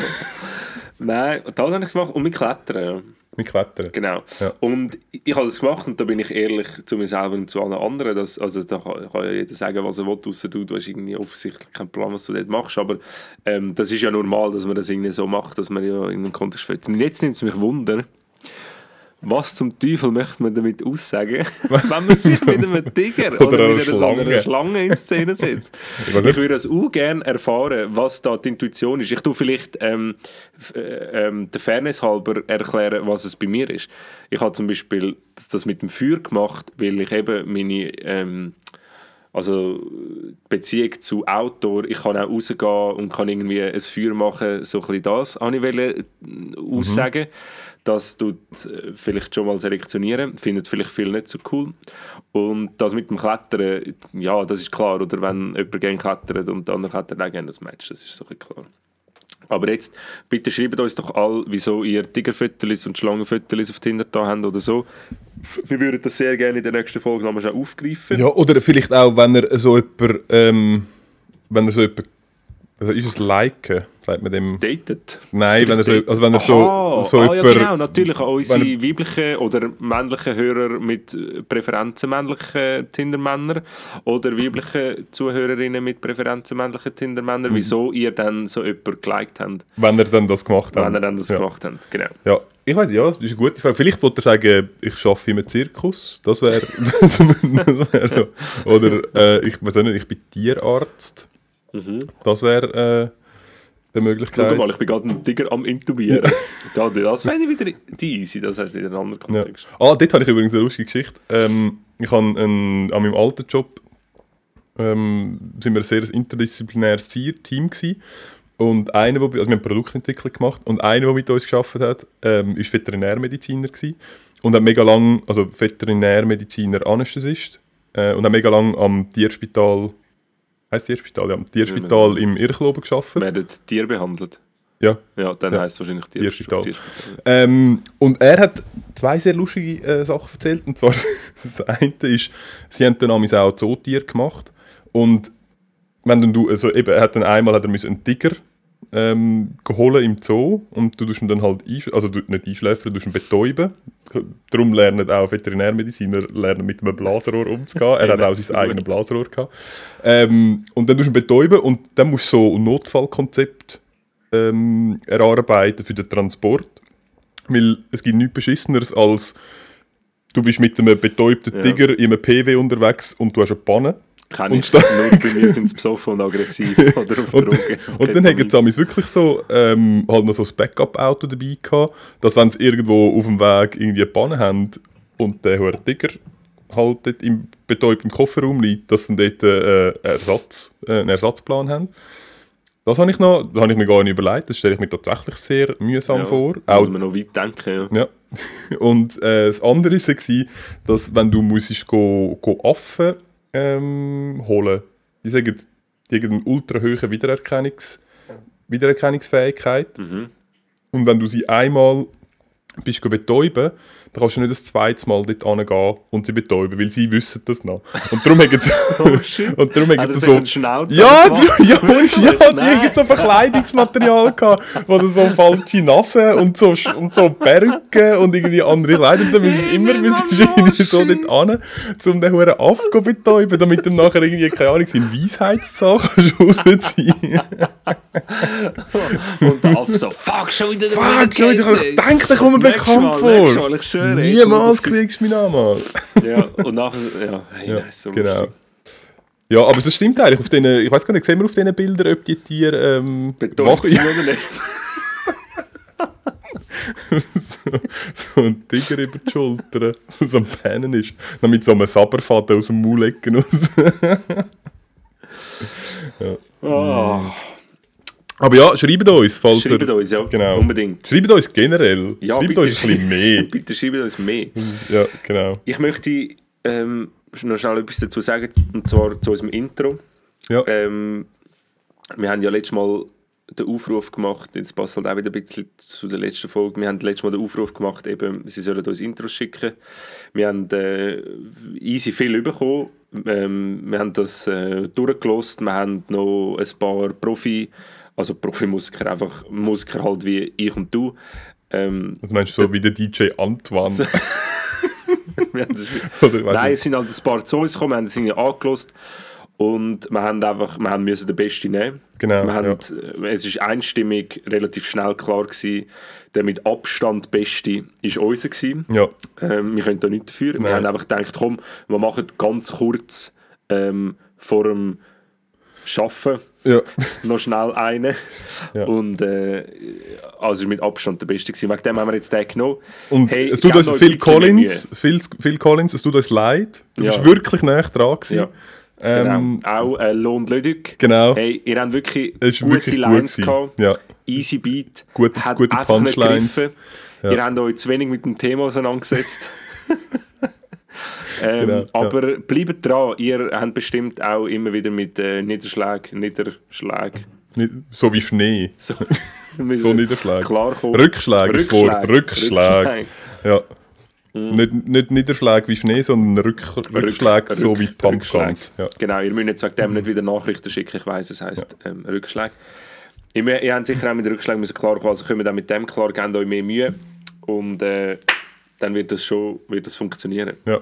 Nein, das habe ich gemacht. Und mit Klettern. Mit Klettern. Genau. Ja. Und ich, habe das gemacht und da bin ich ehrlich zu mir selber und zu allen anderen. Dass, also da kann, kann ja jeder sagen, was er will, ausser du, du hast irgendwie offensichtlich keinen Plan, was du dort machst. Aber ähm, das ist ja normal, dass man das irgendwie so macht, dass man ja in einem Kontext fällt. Und jetzt nimmt es mich Wunder, was zum Teufel möchte man damit aussagen, wenn man sich mit einem Tiger oder, Oder einer mit einer Schlange. Schlange in Szene setzt. Ich Ich würde das auch gerne erfahren, was da die Intuition ist. Ich tue vielleicht ähm, äh, ähm, der Fairness halber erklären, was es bei mir ist. Ich habe zum Beispiel das- mit dem Feuer gemacht, weil ich eben meine ähm, also Beziehung zu Outdoor, ich kann auch rausgehen und kann irgendwie ein Feuer machen, so ein bisschen das wollte ich äh, aussagen. Das tut äh, vielleicht schon mal selektionieren, findet vielleicht viele nicht so cool. Und das mit dem Klettern, ja, das ist klar. Oder wenn jemand gerne klettert und der andere klettert auch gerne das Match, das ist so klar. Aber jetzt, bitte schreibt uns doch all, wieso ihr Tigerfotos und Schlangenfotos auf Tinder da habt oder so. Wir würden das sehr gerne in der nächsten Folge nochmal aufgreifen. Ja, oder vielleicht auch, wenn er so jemand, ähm, so jemand, also ist es liken, sagt man dem? Datet. Nein, wenn er so, also wenn er so, Aha, so ah, ja, genau, natürlich an unsere weiblichen oder männlichen Hörer mit äh, Präferenzen männlichen Tindermänner oder weibliche Zuhörerinnen mit Präferenzen männlichen Tindermänner, Mhm. wieso ihr dann so jemanden geliked habt, wenn er dann das gemacht hat. wenn ihr dann das ja. gemacht habt. Genau. Ja, ich weiß ja, das ist eine gute Frage. Vielleicht wollte er sagen, ich arbeite im Zirkus. Das wäre wär so. Oder äh, ich weiß auch nicht, ich bin Tierarzt. Das wäre äh, eine Schau Möglichkeit. mal, ich bin gerade einen Tiger am Intubieren. Ja, das ich wieder die easy, das heißt in einem anderen Ja. Kontext. Ah, dort habe ich übrigens eine lustige Geschichte. Ähm, ich habe an meinem alten Job ähm, sind wir ein sehr interdisziplinäres Team gewesen. Und einer, wo, also wir haben Produktentwicklung gemacht und einer, der mit uns geschafft hat, ähm, ist Veterinärmediziner gewesen. und hat mega lang, also Veterinärmediziner Anästhesist äh, und hat mega lang am Tierspital, heißt Tierspital, ja, Tierspital im Irchloben geschafft. Werden Tiere behandelt? Ja. Ja, dann Ja. heisst es wahrscheinlich Tierspital. Tierspital. Ähm, und er hat zwei sehr lustige äh, Sachen erzählt. Und zwar, das eine ist, sie haben dann auch Zootier gemacht. Und wenn dann du, also eben, er hat dann einmal hat er einen Tiger ähm, geholt im Zoo und du ihn dann halt einsch also du, nicht einschläfern, du ihn betäuben. Darum lernen auch Veterinärmediziner lernen mit einem Blasenrohr umzugehen. Er hat auch sein eigenes Blasenrohr gehabt. Ähm, und dann du ihn betäuben und dann musst du so ein Notfallkonzept ähm, erarbeiten für den Transport. Weil es gibt nichts Beschisseneres als du bist mit einem betäubten Ja. Tiger in einem PW unterwegs und du hast eine Panne. Kenne Und ich. Nur bei mir sind sie besoffen und aggressiv oder auf Und, Drogen. und dann haben sie wirklich so, ähm, halt noch so ein Backup-Auto dabei gehabt, dass wenn sie irgendwo auf dem Weg irgendwie eine Panne haben und der hohe Tiger halt dort im betäubten Kofferraum liegt, dass sie dort äh, Ersatz, äh, einen Ersatzplan haben. Das habe ich noch, das habe ich mir gar nicht überlegt, das stelle ich mir tatsächlich sehr mühsam ja, vor. Auch, muss man noch weit denken, ja. Ja. Und äh, das andere war, dass wenn du musstest go, go Affen ähm, holen, die sagen, die haben eine ultra hohe Wiedererkennungs Wiedererkennungsfähigkeit. Mhm. Und wenn du sie einmal bist betäuben, dann kannst du nicht das zweite Mal dort hingehen und sie betäuben, weil sie wissen das noch. Und darum haben sie, Oh shit. und darum haben er sie so... Ja, die, ja, ja, sie Nein. haben so Verkleidungsmaterial gehabt, wo dann so falsche Nase und so, und so Perücken und irgendwie andere Kleider. Dann müssen sie immer müssen sie irgendwie so dort hin, um den Huren Aff zu betäuben, damit ihm nachher irgendwie, keine Ahnung, sein Weisheitszahn rausziehen Und der Aff so, fuck, schon wieder der Fuck, schon wieder, ich denke, der kommt mir bekannt Mal, nächstes vor. Mal, schwöre. ey, Niemals kriegst du an. das- Ja, und nachher, ja, hey, Ja, nice, so genau. lustig. Ja, aber das stimmt eigentlich. Auf den, ich weiß gar nicht, sehen wir auf diesen Bildern, ob die Tiere ähm, wach- sind oder nicht? so ein Tiger über die Schulter, so am Pennen ist. Dann mit so einem Saberfaden aus dem Maul lecken raus. Ah, Aber ja, schreibt uns, falls schreibt ihr... uns, ja. Genau. Unbedingt. Schreibt uns generell. Ja, schreibt bitte. uns ein bisschen mehr. Bitte schreibt uns mehr. ja, genau. Ich möchte ähm, noch schnell etwas dazu sagen, und zwar zu unserem Intro. Ja. Ähm, wir haben ja letztes Mal den Aufruf gemacht, jetzt passt halt auch wieder ein bisschen zu der letzten Folge, wir haben letztes Mal den Aufruf gemacht, eben, sie sollen uns Intros schicken. Wir haben äh, easy viel bekommen, ähm, wir haben das äh, durchgelost, wir haben noch ein paar Profi, also Profimusiker, einfach Musiker halt wie ich und du. Ähm, Was meinst du, so wie der DJ Antoine? So- wir Nein, es sind halt ein paar zu uns gekommen, wir haben irgendwie angelost und wir haben einfach, wir haben müssen den Besten nehmen. Genau, Wir haben, ja. äh, Es ist einstimmig relativ schnell klar gewesen, der mit Abstand Beste ist unser gewesen. Ja, Ähm, wir können da nichts dafür. Wir Nein. haben einfach gedacht, komm, wir machen ganz kurz ähm, vor dem Schaffen ja. noch schnell einen. Ja. Und äh, also mit Abstand der Beste gewesen. Wegen dem haben wir jetzt den genommen. Und Hey, es tut uns Phil Collins, Phil, Phil Collins, es tut uns leid. Du Ja. bist wirklich näher dran gewesen. Ja. Ähm, Genau. Auch äh, Lohn Lüdük. Genau. Hey, ihr habt wirklich Es gute wirklich gut Lines gewesen. gehabt. Ja. Easy Beat. Gute- hat gute Punchlines. Ja. Ihr habt euch zu wenig mit dem Thema auseinandergesetzt. ähm, Genau, ja. aber bleibt dran. Ihr habt bestimmt auch immer wieder mit äh, Niederschlägen. Nicht, so wie Schnee. So, So Niederschläge. Klarkommen. Das Wort. Rückschläge. Rückschläge. Ja. Nicht, nicht Niederschläge wie Schnee, sondern Rück, Rückschläge, so Rück- wie Pumpguns. Ja. Genau, ihr müsst jetzt wegen dem nicht wieder Nachrichten schicken. Ich weiss, es heisst ähm, Rückschläge. Ihr, ihr habt sicher auch mit Rückschlägen müssen klarkommen, also wir dann mit dem klar, gebt euch mehr Mühe und äh, dann wird das schon wird das funktionieren. Ja.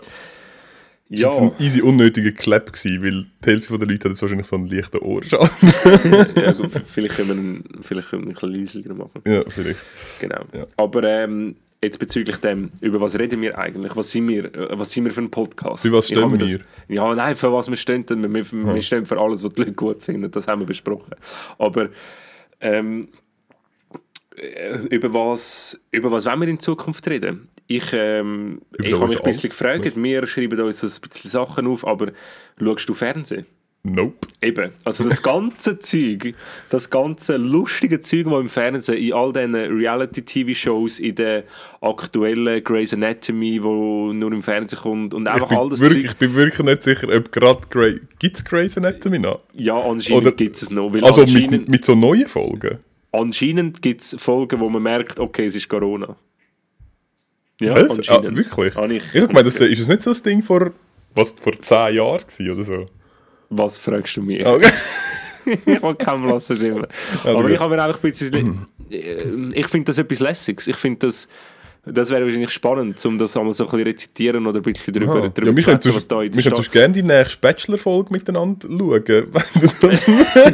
Ja, Das war ein easy unnötiger Clap, gewesen, weil die Hälfte der Leute hat jetzt wahrscheinlich so einen leichten Ohrschaden. ja gut, vielleicht können wir ihn, vielleicht können wir ein bisschen leiser machen. ja, vielleicht. Genau. Ja. Aber ähm, jetzt bezüglich dem, über was reden wir eigentlich? Was sind wir, äh, was sind wir für ein Podcast? Für was stehen wir? Das, ja, nein, für was wir stehen. Wir, wir, wir stehen für alles, was die Leute gut finden. Das haben wir besprochen. Aber ähm, äh, über was, über was wollen wir in Zukunft reden? Ich, ähm, ich habe mich ein bisschen gefragt. Wir schreiben uns ein bisschen Sachen auf, aber schaust du Fernsehen? Nope. Eben, also das ganze Zeug, das ganze lustige Zeug, das im Fernsehen, in all diesen Reality-TV-Shows, in der aktuellen Grey's Anatomy, wo nur im Fernsehen kommt und einfach all das wirklich, Zeug. ich bin wirklich nicht sicher, ob gerade Grey... Gibt es Grey's Anatomy noch? Ja, anscheinend gibt es noch. Also anscheinend mit, mit so neuen Folgen? anscheinend gibt es Folgen, wo man merkt, okay, es ist Corona. Ja, Was? Ah, wirklich? Habe ich, gemeint, das, ist das nicht so ein Ding vor, was, vor 10 Jahren oder so? Was fragst du mich? Ah, Okay. ich habe keinen Blassen schimmer. Aber gut. ich habe mir einfach ein bisschen. äh, Ich finde das etwas Lässiges. Ich finde das. Das wäre wahrscheinlich spannend, um das einmal so ein bisschen rezitieren oder ein bisschen drüber, Aha. drüber Ja, wir schwätzen, was da in wir gerne die nächste Bachelor-Folge miteinander schauen.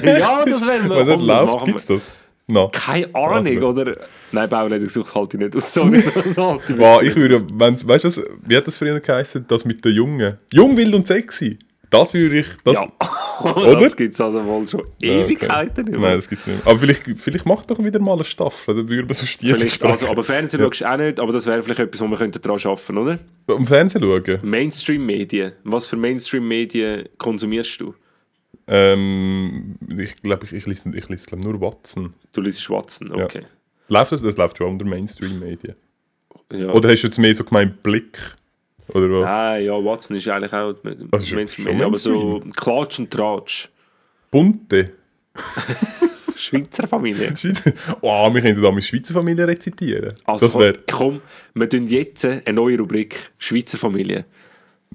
Ja, das wäre nicht das läuft, gibt es das? No. Keine Ahnung, oder? Nein, Bauleitung sucht halt ich nicht aus. Sorry, das Wow, ich würde, wenn, weißt du, was, wie hat das früher geheißen? Das mit den Jungen. Jung, wild und sexy. Das würde ich. Das, Ja, Oder? das gibt es also wohl schon Ja, okay. Ewigkeiten nicht mehr. Nein, das gibt es nicht. Aber vielleicht, vielleicht macht doch wieder mal eine Staffel, dann würden wir so Vielleicht, also, aber Fernsehen schaust du auch nicht, aber das wäre vielleicht etwas, wo wir daran arbeiten oder? Am Fernsehen schauen? Mainstream-Medien. Was für Mainstream-Medien konsumierst du? Ähm, ich glaube, ich, ich lese, ich glaub, nur Watson. Du liest Watson, okay. Läuft das? Das läuft schon unter Mainstream-Medien. Ja. Oder hast du jetzt mehr so gemeint Blick? Oder was? Nein, ja, Watson ist eigentlich auch mit Das ist Mainstream, aber so Klatsch und Tratsch. Bunte? Schweizer Familie. Oh, wir könnten da mit Schweizer Familie rezitieren. Also das wäre. komm, wir tun jetzt eine neue Rubrik Schweizer Familie.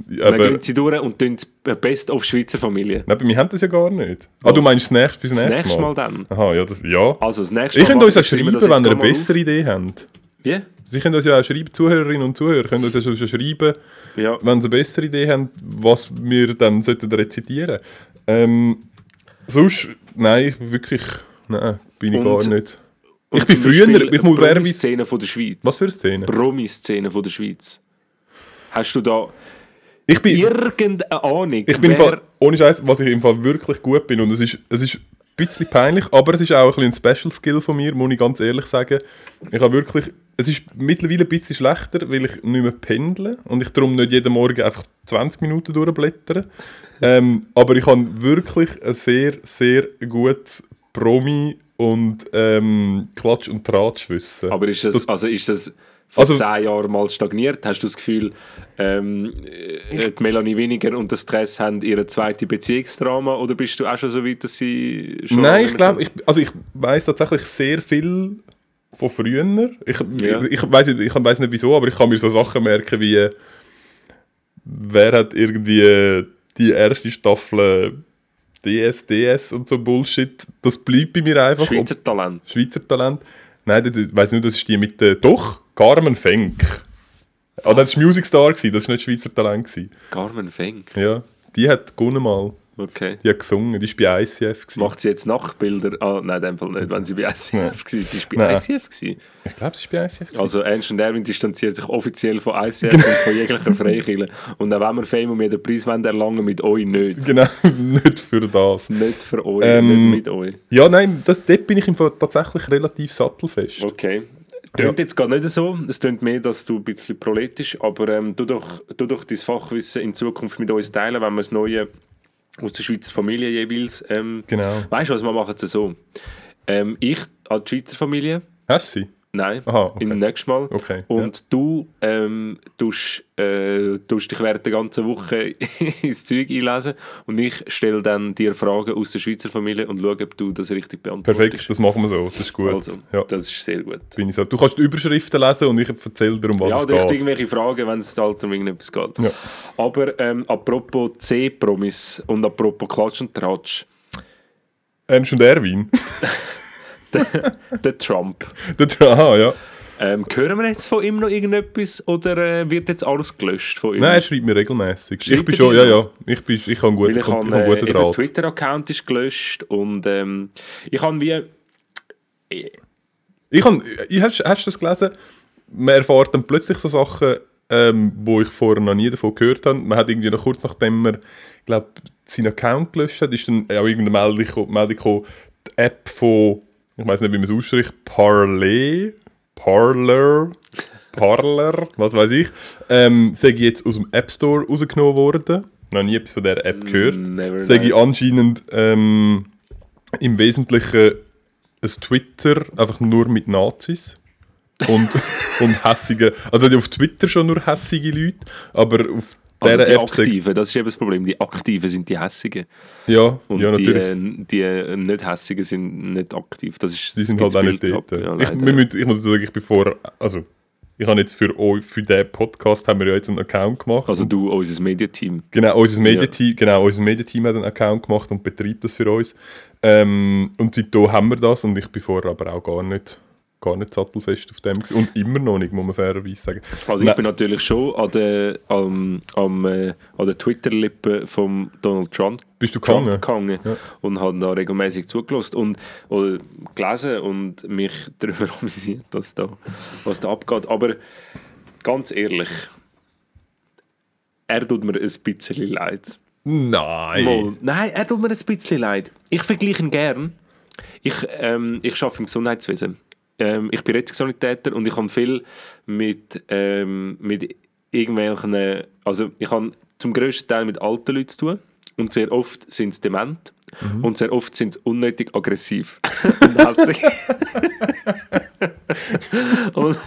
Wir Aber, gehen sie durch und tun Best of Schweizer Familie. nein, wir haben das ja gar nicht. Ah, du meinst das nächste fürs Das nächste, nächste Mal Mal? dann. Aha, ja, das, ja. Also das nächste Mal könnt uns auch schreiben das wenn ihr eine mal auf. bessere Idee habt. Wie? Sie können uns ja auch schreiben, Zuhörerinnen und Zuhörer können uns ja schon schreiben, Ja. wenn sie eine bessere Idee haben, was wir dann sollten rezitieren. Ähm, sonst, nein, wirklich, nein, bin ich Und- gar nicht. Ich bin früher, ich muss. Promi-Szene von der Schweiz. Was für eine Szene? Promi-Szene von der Schweiz. Hast du da Ich bin, irgendeine Ahnung? ich bin Fall, ohne Scheiß, was ich im Fall wirklich gut bin, und es ist, es ist bisschen peinlich, aber es ist auch ein, ein Special Skill von mir, muss ich ganz ehrlich sagen. Ich habe wirklich, es ist mittlerweile ein bisschen schlechter, weil ich nicht mehr pendle und ich darum nicht jeden Morgen einfach 20 Minuten durchblättern. ähm, aber ich habe wirklich ein sehr, sehr gutes Promi- und ähm, Klatsch- und Tratschwissen. Aber ist das, Das- also ist das vor Also- zehn Jahren mal stagniert? Hast du das Gefühl, ähm, äh, die Melanie Weniger und der Stress haben ihre zweite Beziehungsdrama oder bist du auch schon so weit, dass sie schon Nein, ich glaube, ich, also ich weiß tatsächlich sehr viel von früher. Ich, Ja. ich, ich weiß nicht, ich weiß nicht wieso, aber ich kann mir so Sachen merken wie äh, wer hat irgendwie äh, die erste Staffel DS, DS und so Bullshit. Das bleibt bei mir einfach. Schweizer Talent. Schweizer Talent. Nein, das- ich weiß nicht, das ist die mit der. Doch, Carmen Fenk. Ah, das war Music Star, das war nicht Schweizer Talent. Carmen Fenk. Ja, die hat gewonnen mal. Okay. Die hat gesungen, die war bei ICF. Gewesen. Macht sie jetzt Nachtbilder? Ah, nein, in dem Fall nicht, wenn sie bei ICF war. Sie war bei Nein. ICF. Gewesen. Ich glaube, sie war bei ICF. gewesen. Also Ernst und Erwin distanziert sich offiziell von ICF und von jeglicher Freikirche. Und auch wenn wir Fame und wir den Preis wollen erlangen, mit euch nicht. Genau, nicht für das. Nicht für euch, Ähm, nicht mit euch. Ja, nein, das, dort bin ich im Fall tatsächlich relativ sattelfest. Okay. Klingt jetzt gar nicht so. Es klingt mehr, dass du ein bisschen proletisch, aber ähm, du doch, du doch dein Fachwissen in Zukunft mit uns teilen, wenn wir das Neue aus der Schweizer Familie jeweils. Ähm, Genau. weißt du was, wir machen es so. Ähm, ich als Schweizer Familie, Hast du sie? Nein, Aha, okay. im nächsten Mal. Okay, Und du ähm, tust, äh, tust dich während der ganzen Woche ins Zeug einlesen und ich stelle dann dir Fragen aus der Schweizer Familie und schaue, ob du das richtig beantwortest. Perfekt, das machen wir so. Das ist gut. Also, ja, das ist sehr gut. bin ich so. Du kannst die Überschriften lesen und ich erzähle dir, um was Ja, es oder ich geht. irgendwelche Fragen, wenn es halt um irgendetwas geht. Ja. Aber ähm, apropos C-Promis und apropos Klatsch und Tratsch, Ernst und Erwin. der Trump. Der- Aha, ja. Ähm, hören wir jetzt von ihm noch irgendetwas oder äh, wird jetzt alles gelöscht von ihm? Nein, er schreibt mir regelmäßig. Ich bin schon, ja, ja. Ich, bin, ich habe einen guten, ich ich habe habe einen äh, guten Draht. Twitter-Account ist gelöscht und ähm, ich habe wie... Ich habe, ich, hast, hast du das gelesen? Man erfährt dann plötzlich so Sachen, ähm, wo ich vorher noch nie davon gehört habe. Man hat irgendwie noch kurz nachdem man, ich glaube, seinen Account gelöscht hat, ist dann auch irgendeine Meldung, Meldung gekommen, die App von, ich weiß nicht, wie man es ausspricht, Parley, Parler, Parler, was weiß ich, ähm, sage ich jetzt aus dem App Store rausgenommen worden. Noch nie etwas von dieser App gehört. Never Sage ich anscheinend ähm, im Wesentlichen ein Twitter einfach nur mit Nazis und, und hässige, also auf Twitter schon nur hässige Leute, aber auf Also die App Aktiven, das ist eben das Problem. Die Aktiven sind die Hässigen. ja, Und ja die, natürlich. äh, die äh, nicht Hässigen sind nicht aktiv. Das ist, Die sind halt auch nicht dort. ja, ich, müssen, ich muss sagen, ich bin vor, also ich habe jetzt für euch, für diesen Podcast haben wir ja jetzt einen Account gemacht. also du, unser Mediateam. Genau, unser Mediateam, genau, unser Mediateam hat einen Account gemacht und betreibt das für uns. Ähm, und seitdem haben wir das und ich bin vorher aber auch gar nicht, gar nicht sattelfest auf dem und immer noch nicht, muss man fairerweise sagen. Also ich Nein. bin natürlich schon an der, am, am, äh, an der Twitter-Lippe von Donald Trump, Bist du gegangen? gegangen Ja. und habe da regelmäßig zugelassen und oder gelesen und mich darüber amüsiert, was da, was da abgeht. Aber ganz ehrlich, er tut mir ein bisschen leid. Nein. Mal. Nein, er tut mir ein bisschen leid. Ich vergleiche ihn gern. Ich, ähm, ich arbeite im Gesundheitswesen. Ähm, ich bin Rettungssanitäter und ich habe viel mit, ähm, mit irgendwelchen, also ich habe zum grössten Teil mit alten Leuten zu tun und sehr oft sind sie dement und sehr oft sind sie unnötig aggressiv. Und hässig. und,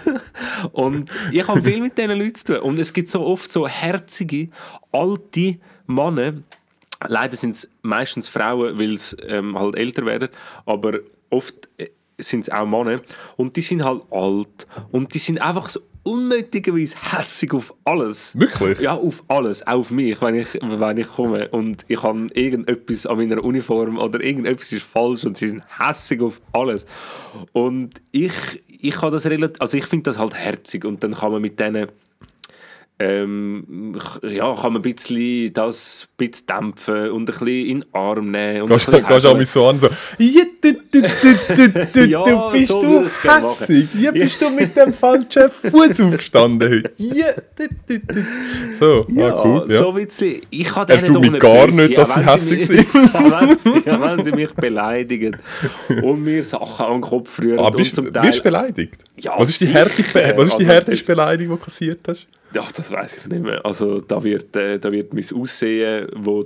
und ich habe viel mit diesen Leuten zu tun und es gibt so oft so herzige, alte Männer, Leider sind es meistens Frauen, weil sie ähm, halt älter werden, aber oft äh, sind es auch Männer und die sind halt alt und die sind einfach so unnötigerweise hässig auf alles. Wirklich? Ja, auf alles, auch auf mich, wenn ich, wenn ich komme und ich habe irgendetwas an meiner Uniform oder irgendetwas ist falsch und sie sind hässig auf alles. Und ich, ich habe das relativ, also ich finde das halt herzig und dann kann man mit denen ähm, ja, kann man ein bisschen das ein bisschen dämpfen und ein bisschen in den Arm nehmen. Und Gehst auch mich so an, so, ja, du, du, du, du, du, Ja, du bist so du hässig, ja, bist du mit dem falschen Fuß aufgestanden heute. Ja, du, du, du. So, Ja, ah, cool. Ja. so ein bisschen. Ich habe denen doch mir gar böse, nicht, dass sie hässig mich- auch wenn sie- mich beleidigen und mir Sachen an den Kopf rühren. Ah, und bist, zum wirst Teil, du beleidigt? Ja, was ist die härteste, Also, härteste Beleidigung, die du kassiert hast? Ja, das weiß ich nicht mehr. Also da wird, äh, da wird mein Aussehen, wo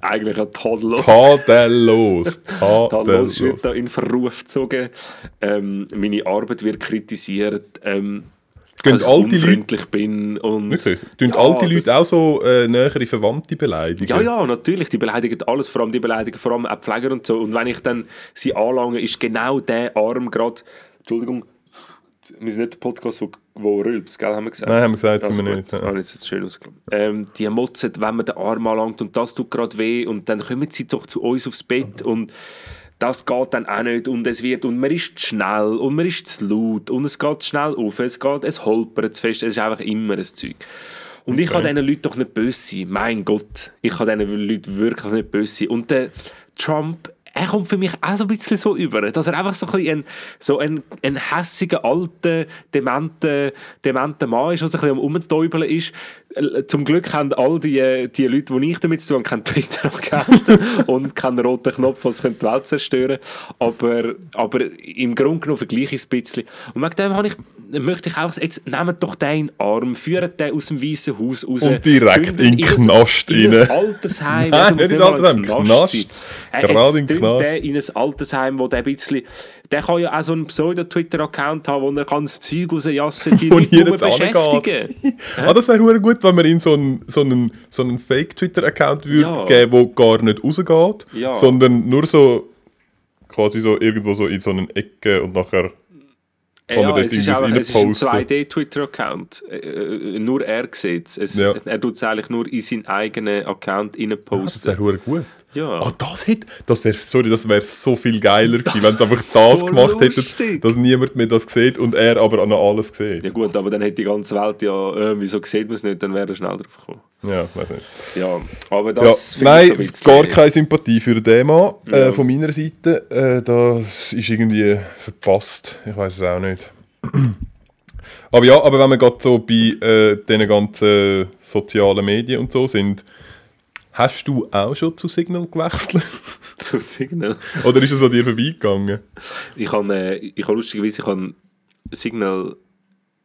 eigentlich ein tadellos, Tadellos. tadellos Tadellos. wird da in Verruf gezogen. Ähm, meine Arbeit wird kritisiert. Ähm, Gehen ich alte Leute, bin und wirklich, tun Ja, alte Leute auch so äh, nähere Verwandte beleidigen? Ja, ja, natürlich. Die beleidigen alles, vor allem die beleidigen vor allem auch Pfleger und so. Und wenn ich dann sie anlange, ist genau der Arm gerade. Entschuldigung, wir sind nicht der Podcast, wo, wo rülps, gell, haben wir gesagt? Nein, haben wir gesagt, sind wir nicht, ja. Ah, jetzt ist schön. Ähm, die motzen, wenn man den Arm anlangt und das tut gerade weh und dann kommen sie doch zu uns aufs Bett und das geht dann auch nicht und es wird und man ist zu schnell und man ist zu laut und es geht zu schnell auf, es geht, es holpert zu fest, es ist einfach immer ein Zeug. Und ich Okay. kann diesen Leuten doch nicht böse sein, mein Gott, ich kann diesen Leuten wirklich nicht böse sein. Und der Trump, er kommt für mich auch so ein bisschen so über, dass er einfach so ein, ein, so ein, ein hässiger, alter, dementer, dementer Mann ist, der so ein bisschen am Umtäubeln ist. Äh, Zum Glück haben all die, die Leute, die ich damit zu tun habe, keinen Twitter-Account und keinen roten Knopf, der die Welt zerstören aber, aber im Grunde genommen vergleiche ich es ein bisschen. Und wegen dem habe ich, möchte ich auch, jetzt nehmt doch den in den Arm, führt den aus dem Weißen Haus raus. Und direkt in den Knast in rein. ein Altersheim. Nein, muss nicht ins Altersheim, Knast. sein. Äh, Gerade in Knast. in ein Altersheim, wo der ein bisschen... Der kann ja auch so einen Pseudo-Twitter-Account haben, wo er kann das Zeug rausjassen die Wo Leute beschäftigen. Ah, das wäre gut, wenn man ihm so einen, so einen, so einen Fake-Twitter-Account würde Ja. geben, der gar nicht rausgeht, Ja. sondern nur so quasi so irgendwo so in so einer Ecke und nachher Kann er Ja, dort es ist, auch, es ist ein reinposten? 2D-Twitter-Account. Äh, äh, nur er sieht es. Ja. Er tut es eigentlich nur in seinen eigenen Account Ah, das posten. wäre gut. Ja. Ah, das hätte, das wäre, sorry, das wäre so viel geiler gewesen, wenn sie einfach das so gemacht hätten, lustig. dass niemand mehr das sieht und er aber an alles sieht. ja gut, aber dann hätte die ganze Welt ja, äh, wieso sieht man es nicht, dann wäre er schnell drauf gekommen. Ja, weiß nicht. Ja, aber Ja, das finde nein, so gar keine Sympathie für den Mann äh, Ja. von meiner Seite. Äh, das ist irgendwie verpasst. Ich weiß es auch nicht. aber ja, aber wenn wir gerade so bei äh, diesen ganzen sozialen Medien und so sind, hast du auch schon zu Signal gewechselt? zu Signal. Oder ist es an dir vorbeigegangen? Ich habe, äh, ich habe lustigerweise, ich habe Signal,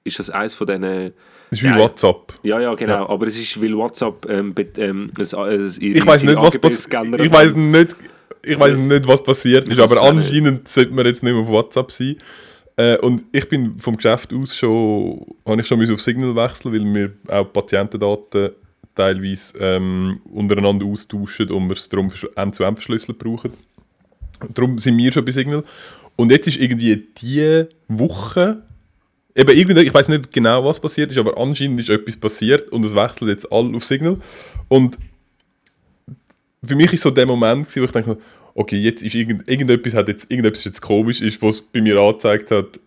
ist das eins von diesen... Das ist wie Ja, WhatsApp. Ja, ja, genau. Ja. Aber es ist, weil WhatsApp ähm, ähm, ein, ein, Ich weiß nicht, was passiert. Ich weiß nicht, ich weiß nicht, was passiert ist, aber anscheinend sollte man jetzt nicht mehr auf WhatsApp sein. Äh, und ich bin vom Geschäft aus schon, habe ich schon auf Signal wechseln, weil wir auch Patientendaten teilweise ähm, untereinander austauschen und wir es darum für- end-zu-end verschlüsselt brauchen. Darum sind wir schon bei Signal. Und jetzt ist irgendwie die Woche, eben irgendwie, ich weiß nicht genau, was passiert ist, aber anscheinend ist etwas passiert und es wechselt jetzt alle auf Signal. Und für mich ist so der Moment, gewesen, wo ich denke, okay, jetzt ist irgend, irgendetwas, hat jetzt, irgendetwas jetzt komisch, ist, was bei mir angezeigt hat,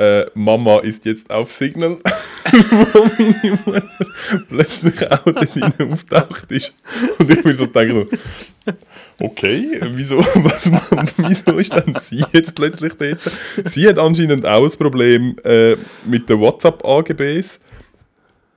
äh, Mama ist jetzt auf Signal, wo meine Mutter plötzlich auch dort drin auftaucht ist. Und ich mir so denke, okay, wieso, was, wieso ist denn sie jetzt plötzlich dort? Sie hat anscheinend auch ein Problem äh, mit den WhatsApp-AGBs.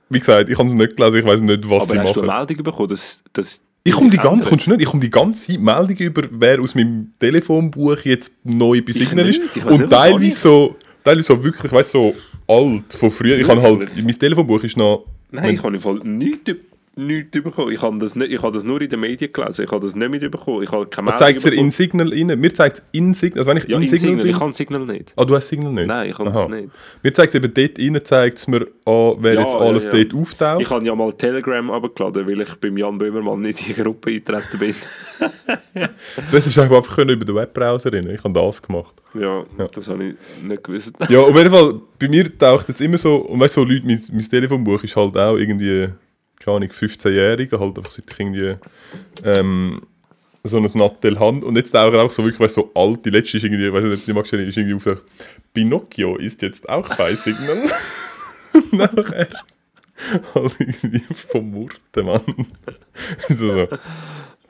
Wie gesagt, ich habe es nicht gelesen, ich weiß nicht, was sie Aber hast du machen. eine Meldung bekommen, dass, dass Ich komme die, ganze, kommst du nicht, ich komme die ganze Zeit Meldungen über, wer aus meinem Telefonbuch jetzt neu bei Signal ist. Und teilweise so, teilweise so wirklich, weißt so alt von früher. Ich habe halt, mein Telefonbuch ist noch. Nein, ich habe im Fall nichts, nichts bekommen. Ich habe, das nicht, ich habe das nur in den Medien gelesen. Ich habe das nicht mitbekommen. Ich habe keine Man zeigt es dir in. Signal rein. Mir zeigt es in Signal. Also wenn ich Ja, in, Signal, Signal. Ich bin. kann Signal nicht. Ah, du hast Signal nicht? Nein, ich Aha. es nicht. Mir zeigt es eben dort rein, zeigt es mir an, wer Ja, jetzt alles ja. dort auftaucht. Ich habe ja mal Telegram abgeladen, weil ich beim Jan Böhmermann nicht in die Gruppe eingetreten bin. Das ist einfach, einfach über den Webbrowser rein. Ich habe das gemacht. Ja, Ja. das habe ich nicht gewusst. Ja, auf jeden Fall, bei mir taucht jetzt immer so, und weißt du, so Leute, mein, mein Telefonbuch ist halt auch irgendwie, keine Ahnung, 15-Jährige, halt einfach seit ich irgendwie ähm, so ein Nattel habe. Und jetzt tauchen auch so wirklich, weißt so alte, letzte ist irgendwie, weiß ich nicht, die magst du nicht, ist irgendwie auf Pinocchio ist jetzt auch bei Signal. Nachher halt irgendwie vom Murten, Mann. so,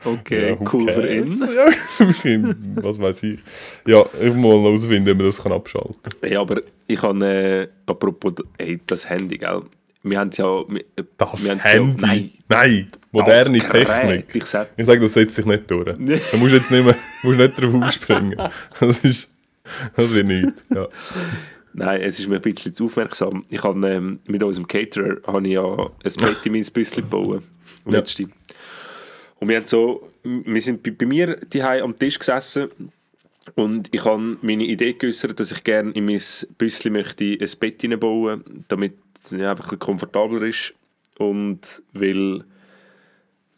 Okay, ja, cool für ihn. Ja, was weiß ich. Ja, ich muss mal herausfinden, wie man das kann abschalten kann. Ja, aber ich habe, äh, apropos ey, das Handy, gell? Wir haben es ja... Wir, Das wir Handy? Ja, nein, Nein, moderne Technik. Ich sag, Ich sage, das setzt sich nicht durch. Da musst du jetzt nicht, mehr, musst nicht drauf aufspringen. Das ist... Das wird nicht. Ja. nein, es ist mir ein bisschen zu aufmerksam. Ich habe ähm, mit unserem Caterer habe ich ja ein Bett in mein Büsschen gebaut. Ja. Letzte. Und wir haben so... Wir sind bei, bei mir daheim am Tisch gesessen und ich habe meine Idee geäußert, dass ich gerne in mein möchte ein Bett hineinbauen, damit es ja, einfach ein bisschen komfortabler ist. Und weil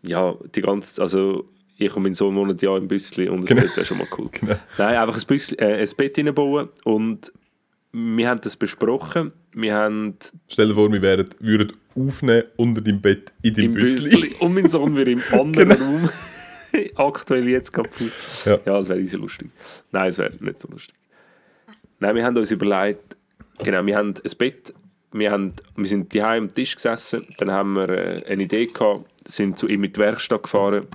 ja, die ganze, also ich und mein Sohn wohnen ja im Büsschen und das Genau. Bett wäre schon mal cool. Genau. Nein, einfach ein, Büsschen, äh, ein Bett hineinbauen und wir haben das besprochen. Wir haben Stell dir vor, wir wären, würden aufnehmen unter deinem Bett in deinem Büsschen. Büsschen und mein Sohn wäre im anderen Raum. Aktuell jetzt kaputt. Ja. Ja, das wäre nicht so lustig. Nein, es wäre nicht so lustig. Nein, wir haben uns überlegt, genau, wir haben ein Bett, wir, haben, wir sind daheim am Tisch gesessen, dann haben wir äh, eine Idee gehabt, sind zu ihm in die Werkstatt gefahren,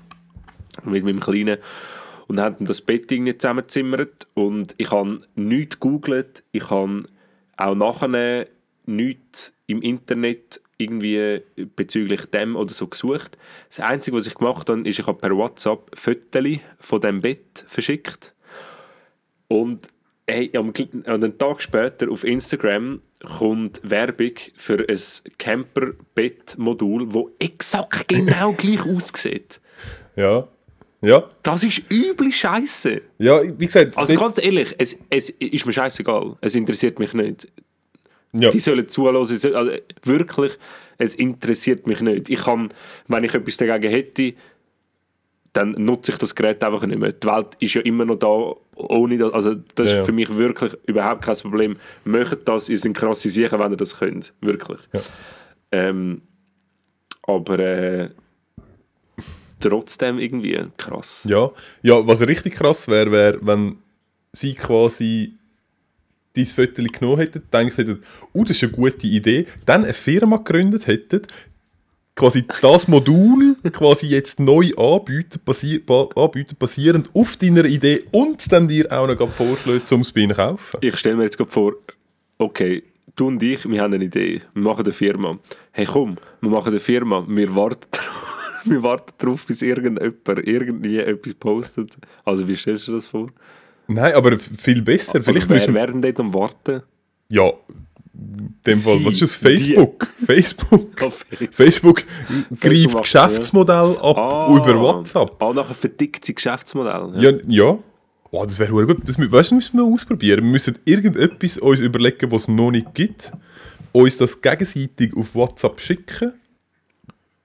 mit meinem Kleinen, und haben das Bett irgendwie zusammengezimmert und ich habe nichts gegoogelt, ich habe auch nachher nichts im Internet irgendwie bezüglich dem oder so gesucht. Das Einzige, was ich gemacht habe, ist, ich habe per WhatsApp Fotos von dem Bett verschickt und hey, am, einen Tag später auf Instagram kommt Werbung für ein Camper-Bett-Modul, das exakt genau gleich aussieht. Ja. Ja. Das ist übel scheiße. Ja, wie gesagt, Also ganz ehrlich, es, es ist mir scheißegal. Es interessiert mich nicht. ja. Die sollen zuhören. sollen- Also wirklich, es interessiert mich nicht. Ich kann, wenn ich etwas dagegen hätte, dann nutze ich das Gerät einfach nicht mehr. Die Welt ist ja immer noch da, ohne das. Also das Ja, ist für mich wirklich überhaupt kein Problem. Macht das, ihr seid krasse Sicher, wenn ihr das könnt. Wirklich. Ähm, aber äh, trotzdem irgendwie krass. Ja, ja was richtig krass wäre, wäre, wenn sie quasi dein Foto genommen hätten, gedacht hätten, oh, das ist eine gute Idee, dann eine Firma gegründet hätten, quasi das Modul quasi jetzt neu anbieten, basier, ba, anbieten basierend auf deiner Idee und dann dir auch noch gerade vorschlagen, um es bei ihnen zu kaufen. Ich stelle mir jetzt gerade vor, okay, du und ich, wir haben eine Idee, wir machen eine Firma. Hey komm, wir machen eine Firma, wir warten drauf, wir warten darauf, bis irgendjemand irgendwie etwas postet. Also wie stellst du das vor? Nein, aber viel besser. Also Vielleicht wer müssen werden dort am Warten? Ja, dem Fall, Sie, was ist das? die. Facebook? Facebook? Facebook. Facebook greift macht- Geschäftsmodell ab Ah. über WhatsApp. Ah, nachher verdickt sie Geschäftsmodell. Ja, ja. Oh, das wäre gut. Das, weißt du, müssen wir ausprobieren. Wir müssen irgendetwas uns überlegen, was es noch nicht gibt, uns das gegenseitig auf WhatsApp schicken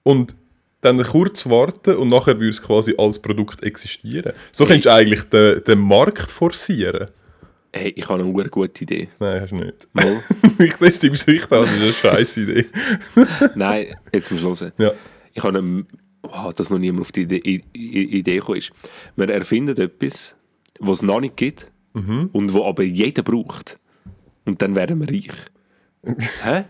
und dann kurz warten und nachher würde es quasi als Produkt existieren. So Hey. könntest du eigentlich den, den Markt forcieren. Hey, ich habe eine gute Idee. Nein, hast du nicht. Mal. ich sehe es deinem Gesicht an, das ist eine scheiß Idee. Nein, jetzt du hören. Ja. Ich habe eine, wow, dass noch niemand auf die Idee, Idee gekommen ist. Wir erfinden etwas, was es noch nicht gibt Mhm. und wo aber jeder braucht. Und dann werden wir reich. Hä?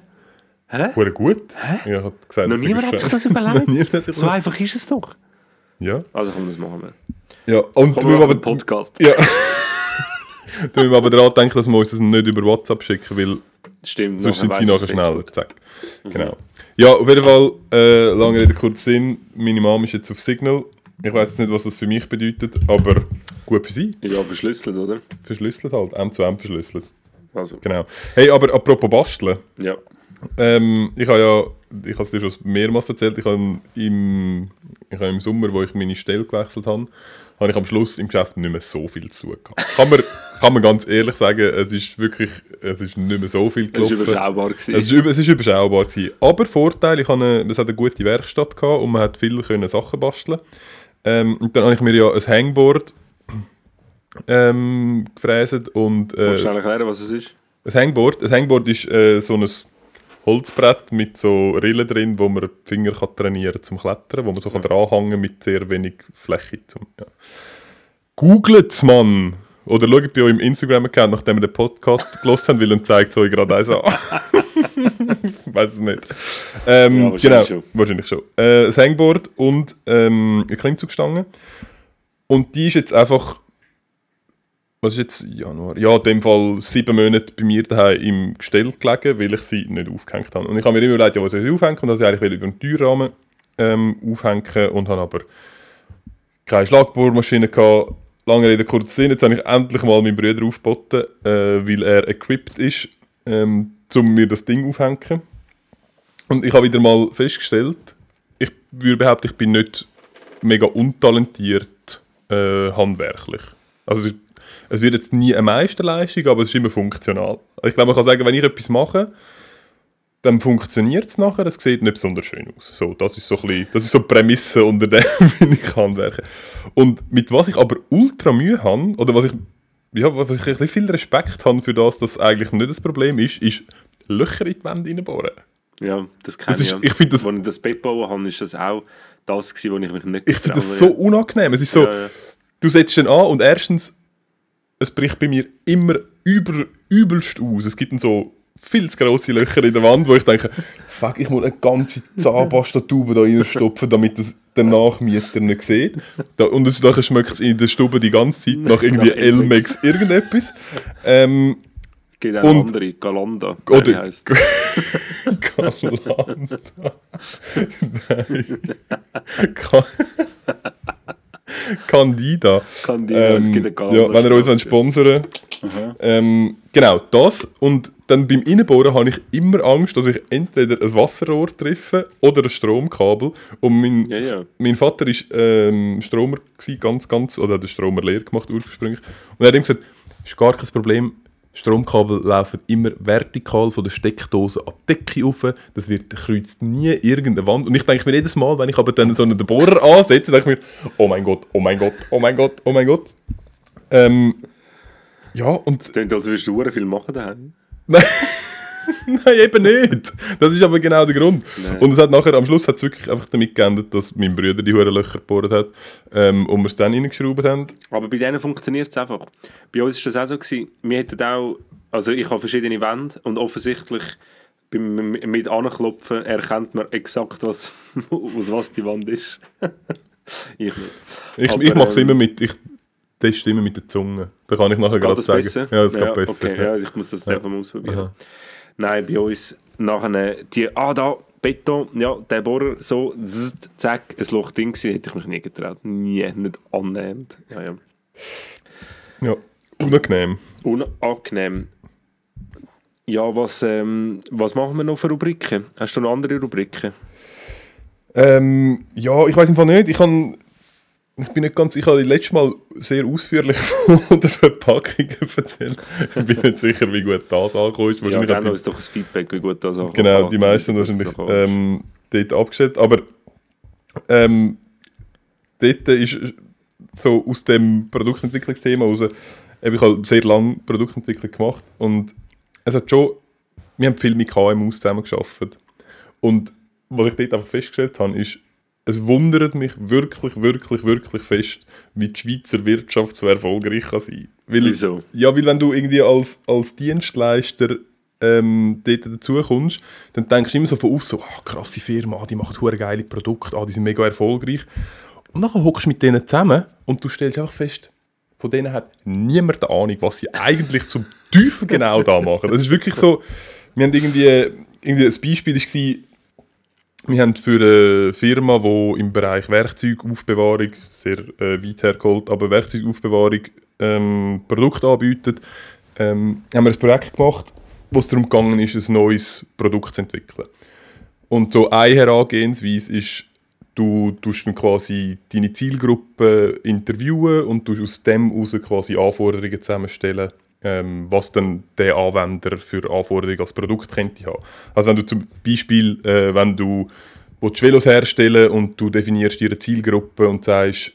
Hä? Hure gut. Hä? Ja, hat gesagt, Noch niemand hat sich das überlegt? So einfach ist es doch. Ja. Also komm, das machen wir. ja. Und wir machen einen Podcast. ja. du musst aber daran denken, dass wir uns das nicht über WhatsApp schicken, weil Stimmt. sonst sind sie nachher schneller. Zack. Genau. Ja, auf jeden Fall, äh, lange Rede, kurz Sinn, meine Mom ist jetzt auf Signal. Ich weiß jetzt nicht, was das für mich bedeutet, aber gut für sie. Ja, verschlüsselt, oder? Verschlüsselt halt, M zu M verschlüsselt. Also, Genau. Hey, aber apropos Basteln. ja. Ähm, ich habe ja, ich habe es dir schon mehrmals erzählt, ich habe im, ich habe im Sommer, wo ich meine Stelle gewechselt habe, habe ich am Schluss im Geschäft nicht mehr so viel zu tun gehabt. Kann man, kann man ganz ehrlich sagen, es ist wirklich, es ist nicht mehr so viel Das war gelaufen. überschaubar. Gewesen. Es ist, es ist überschaubar gewesen. Aber Vorteil, ich habe es hat eine gute Werkstatt gehabt und man hat viel können Sachen basteln. Ähm, und dann habe ich mir ja ein Hangboard ähm, gefräset und äh, Willst du erklären, was es ist? ein Hangboard, ein Hangboard ist äh, so ein Holzbrett mit so Rillen drin, wo man die Finger kann trainieren zum Klettern, wo man so kann dranhängen mit sehr wenig Fläche. Zum, ja. Googlet's, Mann! Oder schaut bei euch im Instagram-Account, nachdem ihr den Podcast gelost habt, weil dann zeigt es euch gerade eins an. weiß es nicht. Ähm, Ja, wahrscheinlich genau, schon. wahrscheinlich schon. Äh, ein Hangboard und ähm, eine Klimmzugstange. Und die ist jetzt einfach, was ist jetzt Januar? Ja, in dem Fall sieben Monate bei mir daheim im Gestell gelegen, weil ich sie nicht aufgehängt habe. Und ich habe mir immer überlegt, ja, was soll ich aufhängen? Und dass ich eigentlich über einen Türrahmen ähm, aufhängen und habe aber keine Schlagbohrmaschine gehabt. Lange Rede, kurzer Sinn. Jetzt habe ich endlich mal meinen Bruder aufgeboten, äh, weil er equipped ist, ähm, um mir das Ding aufzuhängen. Und ich habe wieder mal festgestellt, ich würde behaupten, ich bin nicht mega untalentiert äh, handwerklich. Also es, wird jetzt nie eine Meisterleistung, aber es ist immer funktional. Ich glaube, man kann sagen, wenn ich etwas mache, dann funktioniert es nachher, es sieht nicht besonders schön aus. So, das ist so ein bisschen, das ist so die Prämisse, unter der bin ich handwerke. Und mit was ich aber ultra Mühe habe, oder was ich, ja, was ich ein bisschen viel Respekt habe für das, dass eigentlich nicht das Problem ist, ist Löcher in die Wände reinbohren. Ja, das kenne ich. ich finde das- Als ich das Bett gebaut habe, ist das auch das gewesen, wo ich mich nicht Ich finde das so unangenehm. Es ist so, Ja, ja. du setzt den an und erstens, es bricht bei mir immer über, übelst aus. Es gibt dann so viel zu grosse Löcher in der Wand, wo ich denke, fuck, ich muss eine ganze Zahnpastatube da reinstopfen, damit das der Nachmieter nicht sieht. Da, und es, nachher schmeckt es in der Stube die ganze Zeit nach irgendwie Nach Elmex. Irgendetwas. Ähm, Es gibt auch Und- andere, Galanda, wie oder heisst. Galanda. Nein. Candida. Candida, es Ähm, gibt eine Galanda. ja, wenn ihr uns wollt sponsern ähm, Genau, das. Und dann beim Innenbohren habe ich immer Angst, dass ich entweder ein Wasserrohr treffe oder ein Stromkabel. Und mein, Ja, ja. mein Vater war ähm, Stromer, gewesen, ganz, ganz, oder hat den Stromer leer gemacht ursprünglich. Und er hat ihm gesagt, ist gar kein Problem, Stromkabel laufen immer vertikal von der Steckdose an die Decke rauf. Das wird kreuzt nie irgendeine Wand. Und ich denke mir jedes Mal, wenn ich aber dann so einen Bohrer ansetze, denke ich mir, oh mein Gott, oh mein Gott, oh mein Gott, oh mein Gott. Ähm, ja, und Es klingt, als würdest du viel machen daheim. Nein, eben nicht. Das ist aber genau der Grund. Nein. Und es hat nachher, am Schluss hat es wirklich einfach damit geendet, dass mein Bruder die hohen Löcher gebohrt hat ähm, und wir es dann reingeschraubt haben. Aber bei denen funktioniert es einfach. Bei uns war das auch so. Gewesen. Wir hätten auch, also ich habe verschiedene Wände und offensichtlich beim, mit Anklopfen erkennt man exakt, was, aus was die Wand ist. ich nicht. Ich, Aber, ich mache es ähm, immer mit, ich teste immer mit der Zunge. Da kann ich nachher gerade sagen. besser? Ja, das geht besser. Okay, ja. ja, ich muss das Ja. einfach mal ausprobieren. Aha. Nein, bei uns nachher die, ah da, Beton, ja, der Bohrer, so, zzzt, zack, ein Loch drin gewesen, hätte ich mich nie getraut. Nie, nicht annähernd. Ja, ja. ja, unangenehm. Unangenehm. Ja, was, ähm, was machen wir noch für Rubriken? Hast du noch andere Rubriken? Ähm, ja, ich weiß Fall nicht. Ich, kann, ich bin nicht ganz. Ich habe letztes Mal sehr ausführlich von der Verpackung erzählt. Ich bin nicht sicher, wie gut das angekommen ist. Ja, Wahrscheinlich gerne die- uns doch ein Feedback, wie gut das auch Genau, die meisten wahrscheinlich ähm, dort abgestellt. Aber ähm, dort ist so aus dem Produktentwicklungsthema raus, ich habe sehr lange Produktentwicklung gemacht und es hat schon, wir haben viel mit KMUs zusammengearbeitet. Und was ich dort einfach festgestellt habe, ist, es wundert mich wirklich, wirklich, wirklich fest, wie die Schweizer Wirtschaft so erfolgreich kann sein. Weil, Wieso? Ja, weil wenn du irgendwie als, als Dienstleister ähm, dort dazu kommst, dann denkst du immer so von außen, so, ah, krasse Firma, die macht hure geile Produkte, ah, die sind mega erfolgreich. Und dann hockst du mit denen zusammen und du stellst einfach fest, von denen hat niemand eine Ahnung, was sie eigentlich zum Teufel genau da machen. Das ist wirklich so, wir haben irgendwie, irgendwie ein Beispiel war, wir haben für eine Firma, die im Bereich Werkzeugaufbewahrung, sehr äh, weit hergeholt, aber Werkzeugaufbewahrung ähm, Produkte anbietet, ähm, haben wir ein Projekt gemacht, wo es darum ist, ein neues Produkt zu entwickeln. Und so eine Herangehensweise ist, du tust dann quasi deine Zielgruppe interviewen und tust aus dem heraus quasi Anforderungen zusammenstellen, ähm, was dann der Anwender für Anforderungen als Produkt könnte haben. Also wenn du zum Beispiel, äh, wenn du willst Velos herstellen und du definierst ihre Zielgruppe und sagst,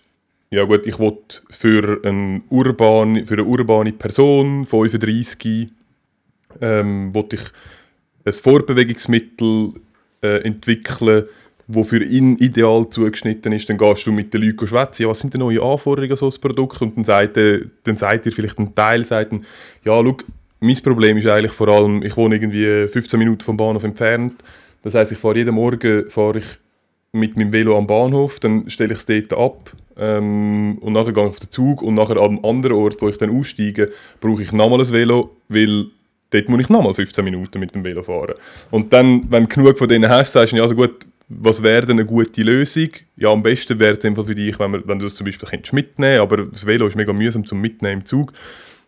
ja gut, ich will für, ein urban, für eine urbane Person, 35, ähm, will ich ein Vorbewegungsmittel äh, entwickeln, wo für ihn ideal zugeschnitten ist, dann gehst du mit den Leuten schwätzen, ja, was sind denn neue Anforderungen an so ein Produkt? Und dann sagt, er, dann sagt dir vielleicht ein Teil, sagt dann, ja, schau, mein Problem ist eigentlich vor allem, ich wohne irgendwie 15 Minuten vom Bahnhof entfernt. Das heißt, ich fahre jeden Morgen fahre ich mit meinem Velo am Bahnhof, dann stelle ich es dort ab ähm, und nachher gehe ich auf den Zug und nachher am anderen Ort, wo ich dann aussteige, brauche ich nochmal ein Velo, weil dort muss ich nochmal 15 Minuten mit dem Velo fahren. Und dann, wenn du genug von denen hast, sagst du, ja, also gut, was wäre denn eine gute Lösung? Ja, am besten wäre es einfach für dich, wenn, man, wenn du das zum Beispiel könntest mitnehmen aber das Velo ist mega mühsam zum Mitnehmen im Zug.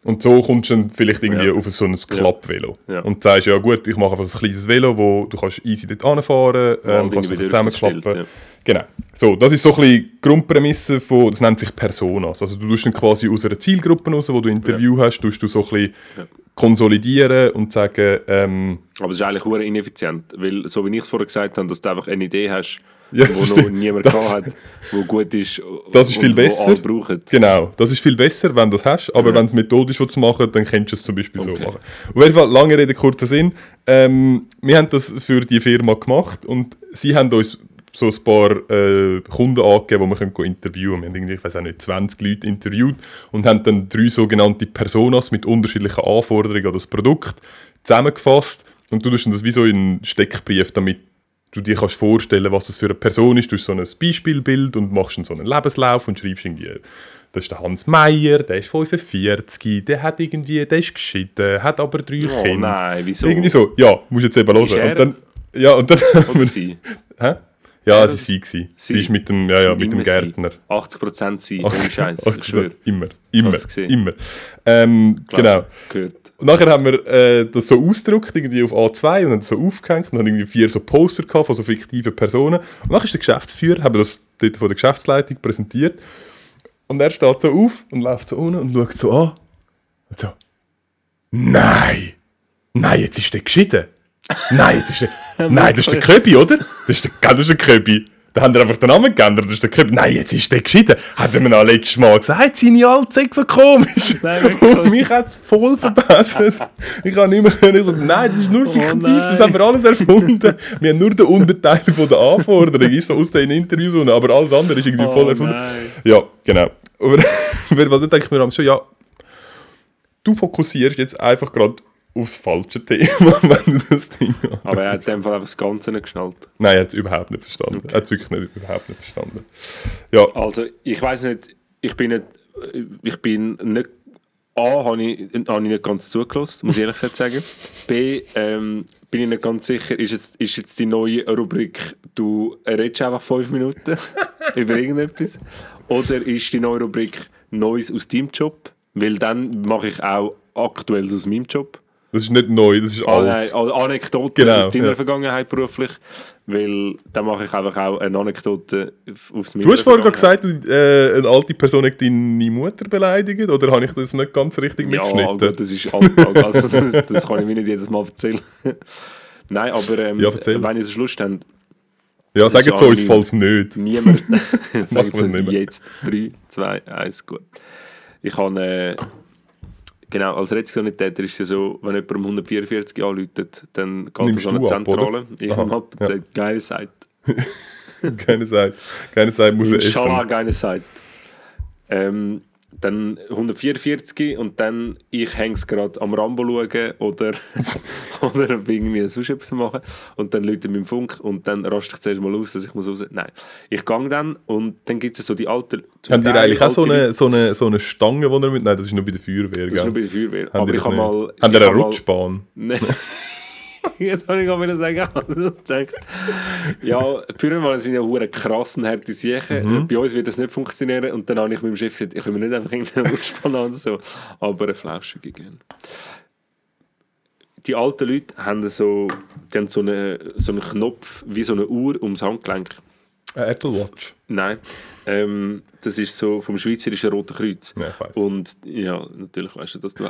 Und so kommst du dann vielleicht irgendwie Ja. auf so ein Klappvelo. Ja. Und sagst, ja gut, ich mache einfach ein kleines Velo, wo du kannst easy dort anfahren ähm, kannst Dinge es wieder zusammenklappen. aufgestellt, Genau. So, das ist so ein bisschen die Grundprämisse von, das nennt sich Personas. Also du tust dann quasi aus einer Zielgruppe raus, wo du Interview hast, tust du so ein bisschen Ja. Konsolidieren und sagen, ähm, Aber es ist eigentlich hure ineffizient, weil so wie ich es vorher gesagt habe, dass du einfach eine Idee hast, Ja, wo das noch niemand gehabt hat, wo gut ist Das ist viel und besser. Genau, das ist viel besser, wenn du das hast, aber Ja. wenn du es methodisch willst machen dann kannst du es zum Beispiel Okay. so machen. Auf jeden Fall, lange Rede, kurzer Sinn. Ähm, wir haben das für die Firma gemacht und sie haben uns so ein paar äh, Kunden angegeben, die wir können interviewen können. Wir haben irgendwie, ich weiß auch nicht, 20 Leute interviewt und haben dann drei sogenannte Personas mit unterschiedlichen Anforderungen an das Produkt zusammengefasst und du tust das wie so in einen Steckbrief, damit du dir kannst vorstellen, was das für eine Person ist. Du hast so ein Beispielbild und machst dann so einen Lebenslauf und schreibst irgendwie, das ist der Hans Meier, der ist 45, der hat irgendwie, der ist geschieden, hat aber drei Oh Kinder. nein, wieso? Irgendwie so, ja, musst jetzt eben hören. Und dann, ja, und dann, Oder sie? hä? Ja, Er? sie sie gsi. Sie Sie? ist mit dem, ja, ja, mit dem. Gärtner. 80% sie, ohne Scheiß. Immer, immer, immer. Ähm, genau. Gehört. Und nachher haben wir äh, das so ausgedruckt, irgendwie auf A2 und das so aufgehängt und haben irgendwie vier so Poster gehabt von so fiktiven Personen. Und nachher ist der Geschäftsführer, haben wir das dort von der Geschäftsleitung präsentiert. Und er steht so auf und läuft so unten und schaut so an. Und so, nein, nein, jetzt ist der geschieden. Nein, jetzt ist der, nein, das ist der Köbi, oder? Das ist der, das ist der Köbi. Da haben wir einfach den Namen geändert, das ist der Köbi. Nein, jetzt ist der geschieden. Hat er mir noch letztes Mal gesagt, seine Alte sei so komisch. Nein, und mich hat es voll verbessert. ich kann nicht mehr können. Ich so, nein, das ist nur fiktiv, das nein. haben wir alles erfunden. Wir haben nur den Unterteil von der Anforderung, ist so aus den Interviews, aber alles andere ist irgendwie voll Oh erfunden. nein. Ja, genau. Aber weil dann denke ich mir schon, ja, du fokussierst jetzt einfach gerade aufs falsche Thema, wenn du das Ding hast. Aber er hat in dem Fall einfach das Ganze nicht geschnallt. Nein, er hat es überhaupt nicht verstanden. Okay. Er hat es wirklich nicht, überhaupt nicht verstanden. Ja, Also, ich weiß nicht, ich bin nicht, ich bin nicht, A, habe ich, habe ich nicht ganz zugelassen, muss ich ehrlich gesagt sagen. B, ähm, bin ich nicht ganz sicher, ist jetzt, ist jetzt die neue Rubrik, du redest einfach fünf Minuten über irgendetwas? Oder ist die neue Rubrik Neues aus deinem Job? Weil dann mache ich auch Aktuelles aus meinem Job. Das ist nicht neu, das ist Ah, alt. nein, also Anekdoten Genau, aus deiner ja. Vergangenheit beruflich, weil dann mache ich einfach auch eine Anekdote auf- aufs Du hast vorher gesagt, du, äh, eine alte Person hat deine Mutter beleidigt, oder habe ich das nicht ganz richtig Ja, mitgeschnitten? gut, das ist Alltag, also das, das kann ich mir nicht jedes Mal erzählen. Nein, aber ähm, Ja, erzähl. wenn ihr so Lust habt, ja, sag ist jetzt uns, falls nicht. niemand wir es jetzt. 3, 2, 1, gut. Ich habe, äh, genau, als Rettungssanitäter ist es ja so, wenn jemand um 144 anläutet, dann geht Nimmst er an eine du ab? Zentrale. Ich nehme ab, ja. der geile Seite. Keine Zeit. Keine Zeit muss er essen. geile Seite. Ähm, dann 144 und dann ich hänge es gerade am Rambo schauen oder, oder irgendwie sonst etwas machen und dann läutet mein Funk und dann raste ich zuerst mal aus, dass ich muss raus. Nein, ich gehe dann und dann gibt es so die alten... ihr Teil eigentlich auch so eine, so, eine, so eine Stange, die ihr mit... Nein, das ist nur bei der Feuerwehr, Das ist gell? nur bei der Feuerwehr. Habt Aber ich habe mal... Ich ihr eine Rutschbahn? Nein. Jetzt habe ich gerade wieder sagen, denke, ja, Pyramiden sind ja hure krass und harte Siechen. Mhm. Bei uns wird das nicht funktionieren. Und dann habe ich meinem Chef gesagt, ich will mir nicht einfach irgendeine Rutschbahn oder so, aber eine Flauschige geben. Die alten Leute haben so, die haben so, eine, so einen Knopf wie so eine Uhr ums Handgelenk. Eine Apple Watch. Nein, ähm, das ist so vom Schweizerischen Roten Kreuz. Ja, ich weiss. Und ja, natürlich weißt du, dass du.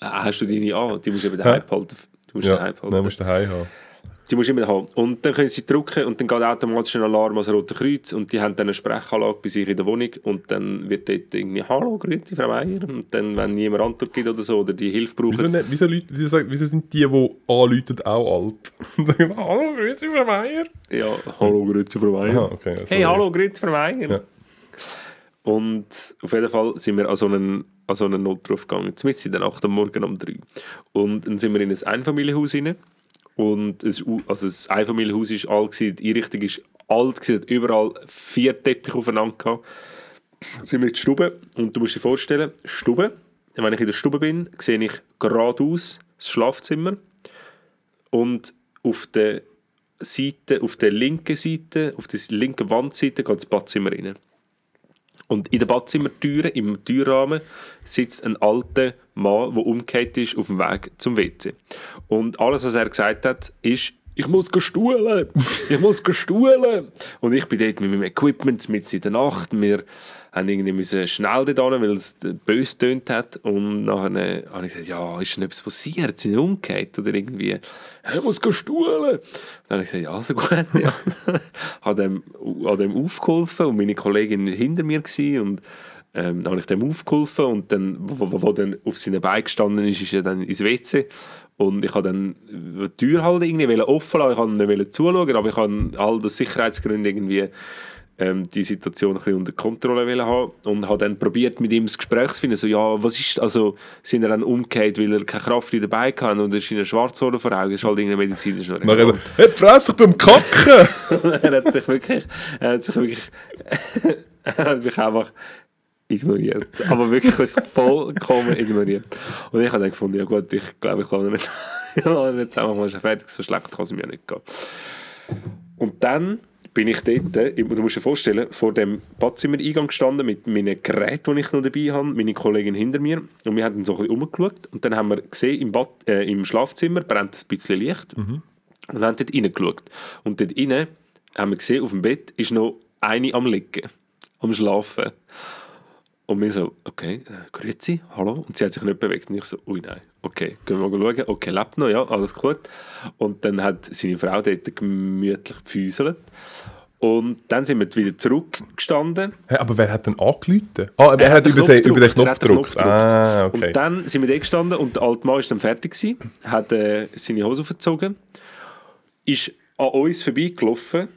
Ah, Hast du deine an? Die musst du eben daheim behalten. Du musst Ja, daheim behalten. musst du daheim haben. Die musst du immer haben. Und dann können sie drücken und dann geht automatisch ein Alarm ans Rote Kreuz und die haben dann eine Sprechanlage bei sich in der Wohnung und dann wird dort irgendwie «Hallo, grüezi, Frau Meier» und dann, wenn niemand Antwort gibt oder so oder die Hilfe braucht, Wieso, nicht, wieso, Leute, wieso, sagen- wieso sind die, die anrufen, auch alt? Und sagen, hallo, grüezi, Frau Meier. ja «Hallo, grüezi, Frau Meier». Aha, okay. «Hey, hallo, grüezi, Frau Meier». Ja. Und auf jeden Fall sind wir an so einen, an so einen Notruf gegangen, zumindest in der Nacht am Morgen um drei. Und dann sind wir in ein Einfamilienhaus rein. Und es, also das Einfamilienhaus war alt, die Einrichtung war alt, gewesen, hat überall vier Teppiche aufeinander gehabt. Dann sind wir in die Stube und du musst dir vorstellen, Stube, wenn ich in der Stube bin, sehe ich geradeaus das Schlafzimmer und auf der Seite, auf der linken Seite, auf der linken Wandseite geht das Badzimmer rein. Und in der Badzimmertüre, im Türrahmen, sitzt ein alter Mann, der umgekehrt ist auf dem Weg zum WC. Und alles, was er gesagt hat, ist, ich muss stuhlen, ich muss stuhlen. Und ich bin dort mit meinem Equipment mit in der Nacht. Wir haben irgendwie müssen schnell dort weil es böse tönt hat. Und nachher habe ich gesagt, ja, ist denn etwas passiert? Sind umgekehrt? Oder irgendwie, ich muss stuhlen. Dann habe ich gesagt, ja, also gut. Ja. habe dem, an dem aufgeholfen und meine Kollegin war hinter mir gewesen und ähm, dann habe ich dem aufgeholfen und dann, wo, wo, wo dann auf seinen Beinen gestanden ist, ist er dann ins WC und ich habe dann die Tür halt irgendwie offen lassen, ich wollte nicht zuschauen, aber ich habe all das Sicherheitsgründe irgendwie ähm, die Situation ein bisschen unter Kontrolle haben und habe dann probiert mit ihm das Gespräch zu finden, so ja, was ist, also sind er dann umgekehrt, weil er keine Kraft in dabei kann und er ist in einer Schwarzhole vor Augen, ist halt irgendeine medizinische Nachher so, hey, fress ich beim Kacken! er hat sich wirklich, er hat sich wirklich, er hat mich einfach ignoriert. Aber wirklich vollkommen ignoriert. Und ich habe dann gefunden, ja gut, ich glaube, ich lasse nicht, ich lasse nicht einfach mal fertig, so schlecht kann es mir nicht gehen. Und dann bin ich dort, du musst dir vorstellen, vor dem Badzimmer-Eingang gestanden mit meinen Geräten, die ich noch dabei habe, meine Kollegin hinter mir. Und wir haben dann so ein bisschen umgeschaut. Und dann haben wir gesehen, im, Bad, äh, im Schlafzimmer brennt ein bisschen Licht. Mhm. Und haben dort reingeschaut. Und dort rein haben wir gesehen, auf dem Bett ist noch eine am Liegen, am Schlafen. Und wir so, okay, äh, grüezi, hallo. Und sie hat sich nicht bewegt. Und ich so, ui nein, okay, gehen wir mal schauen. Okay, lebt noch, ja, alles gut. Und dann hat seine Frau dort gemütlich gefüßelt. Und dann sind wir wieder zurückgestanden. Hey, aber wer hat denn angerufen? Ah, wer hat, hat über, den, über den Knopf gedrückt? Ah, okay. Und dann sind wir da gestanden und der alte Mann war dann fertig, gewesen, hat äh, seine Hose aufgezogen, ist an uns vorbeigelaufen,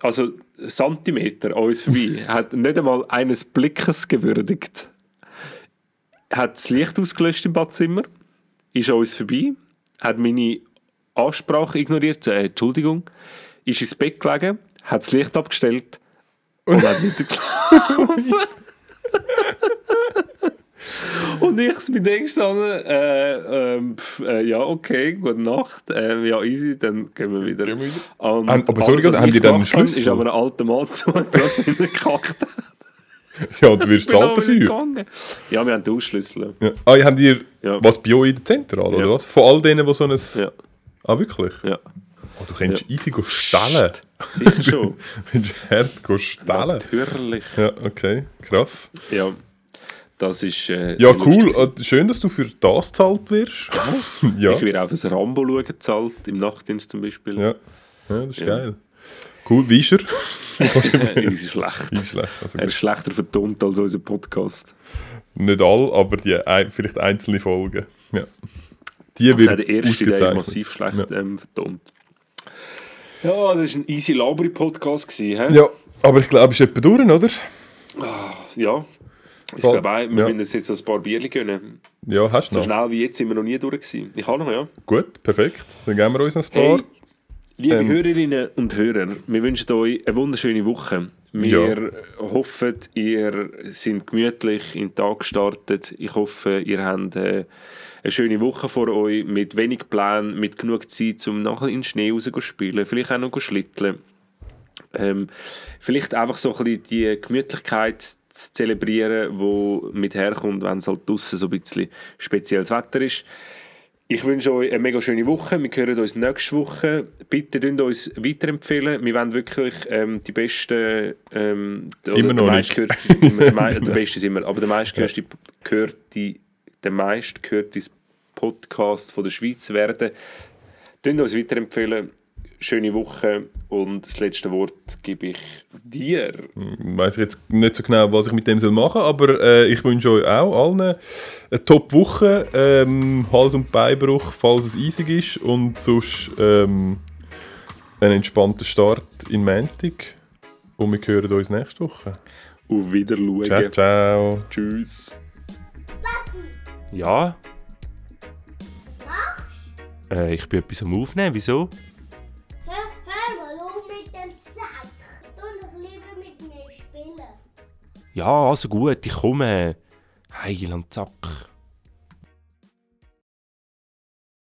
also Zentimeter an uns vorbei, hat nicht einmal eines Blickes gewürdigt, hat das Licht ausgelöscht im Badzimmer, ist an uns vorbei, hat meine Ansprache ignoriert, äh, Entschuldigung, ist ins Bett gelegen, hat das Licht abgestellt und hat wieder geschlafen. Und ich bin dann gestanden, äh, äh, äh, ja, okay, gute Nacht, äh, ja, easy, dann gehen wir wieder. Gehen wir wieder. Um, aber sorry, alles, haben die dann einen Schlüssel? ist aber ein alter Mann zugelassen, der gekackt hat. Ja, und du wirst zahlt dafür? Ja, wir haben den Ausschlüssel. Ja. Ah, habt ihr ja. was bei euch in der Zentrale, ja. oder was? Von all denen, die so ein... Ja. Ah, wirklich? Ja. Oh, du kannst ja. easy stellen. Sicher schon. du kannst hart stellen. Natürlich. Ja, okay, krass. Ja. Das ist äh, Ja, cool. Lustig. Schön, dass du für das gezahlt wirst. ja. Ich werde auch fürs Rambo schauen gezahlt, im Nachtdienst zum Beispiel. Ja, ja das ist ja. geil. Cool, wie ist er? ist schlecht. Ist schlecht. Also er ist schlechter vertont als unser Podcast. Nicht all, aber die, vielleicht einzelne Folgen. Ja. Die wird der erste, der ist massiv schlecht ja. ähm, vertont. Ja, das war ein easy Labri-Podcast. Ja, aber ich glaube, es ist etwa durch, oder? Ah, ja, ich glaube auch, wir ja. müssen uns jetzt ein paar Bierchen gönnen. Ja, hast du so noch. schnell wie jetzt sind wir noch nie durch gewesen. Ich habe noch, ja. Gut, perfekt. Dann geben wir uns ein paar. Hey, liebe ähm. Hörerinnen und Hörer, wir wünschen euch eine wunderschöne Woche. Wir ja. hoffen, ihr seid gemütlich in den Tag gestartet. Ich hoffe, ihr habt äh, eine schöne Woche vor euch mit wenig Plänen, mit genug Zeit, um nachher in den Schnee raus zu spielen, vielleicht auch noch schlitteln. Ähm, vielleicht einfach so ein bisschen die Gemütlichkeit zu zelebrieren, wo mit herkommt, wenn es halt draussen so ein bisschen spezielles Wetter ist. Ich wünsche euch eine mega schöne Woche. Wir hören uns nächste Woche. Bitte könnt uns weiterempfehlen. Wir wollen wirklich ähm, die besten. Ähm, immer noch nicht. Gehört, der, der beste sind wir, aber der meistgehörte gehört die, der meistgehörte Podcast von der Schweiz werden. Könnt uns weiterempfehlen schöne Woche und das letzte Wort gebe ich dir. Ich weiß jetzt nicht so genau, was ich mit dem soll machen soll, aber äh, ich wünsche euch auch allen eine Top-Woche, ähm, Hals- und Beinbruch, falls es eisig ist und sonst ähm, einen entspannten Start in Montag und wir hören uns nächste Woche. Auf Wiedersehen. Ciao, ciao. Tschüss. Papi, Ja, was machst äh, ich bin etwas am Aufnehmen. Wieso? Ja, also gut, ich komme. Heil und Zack.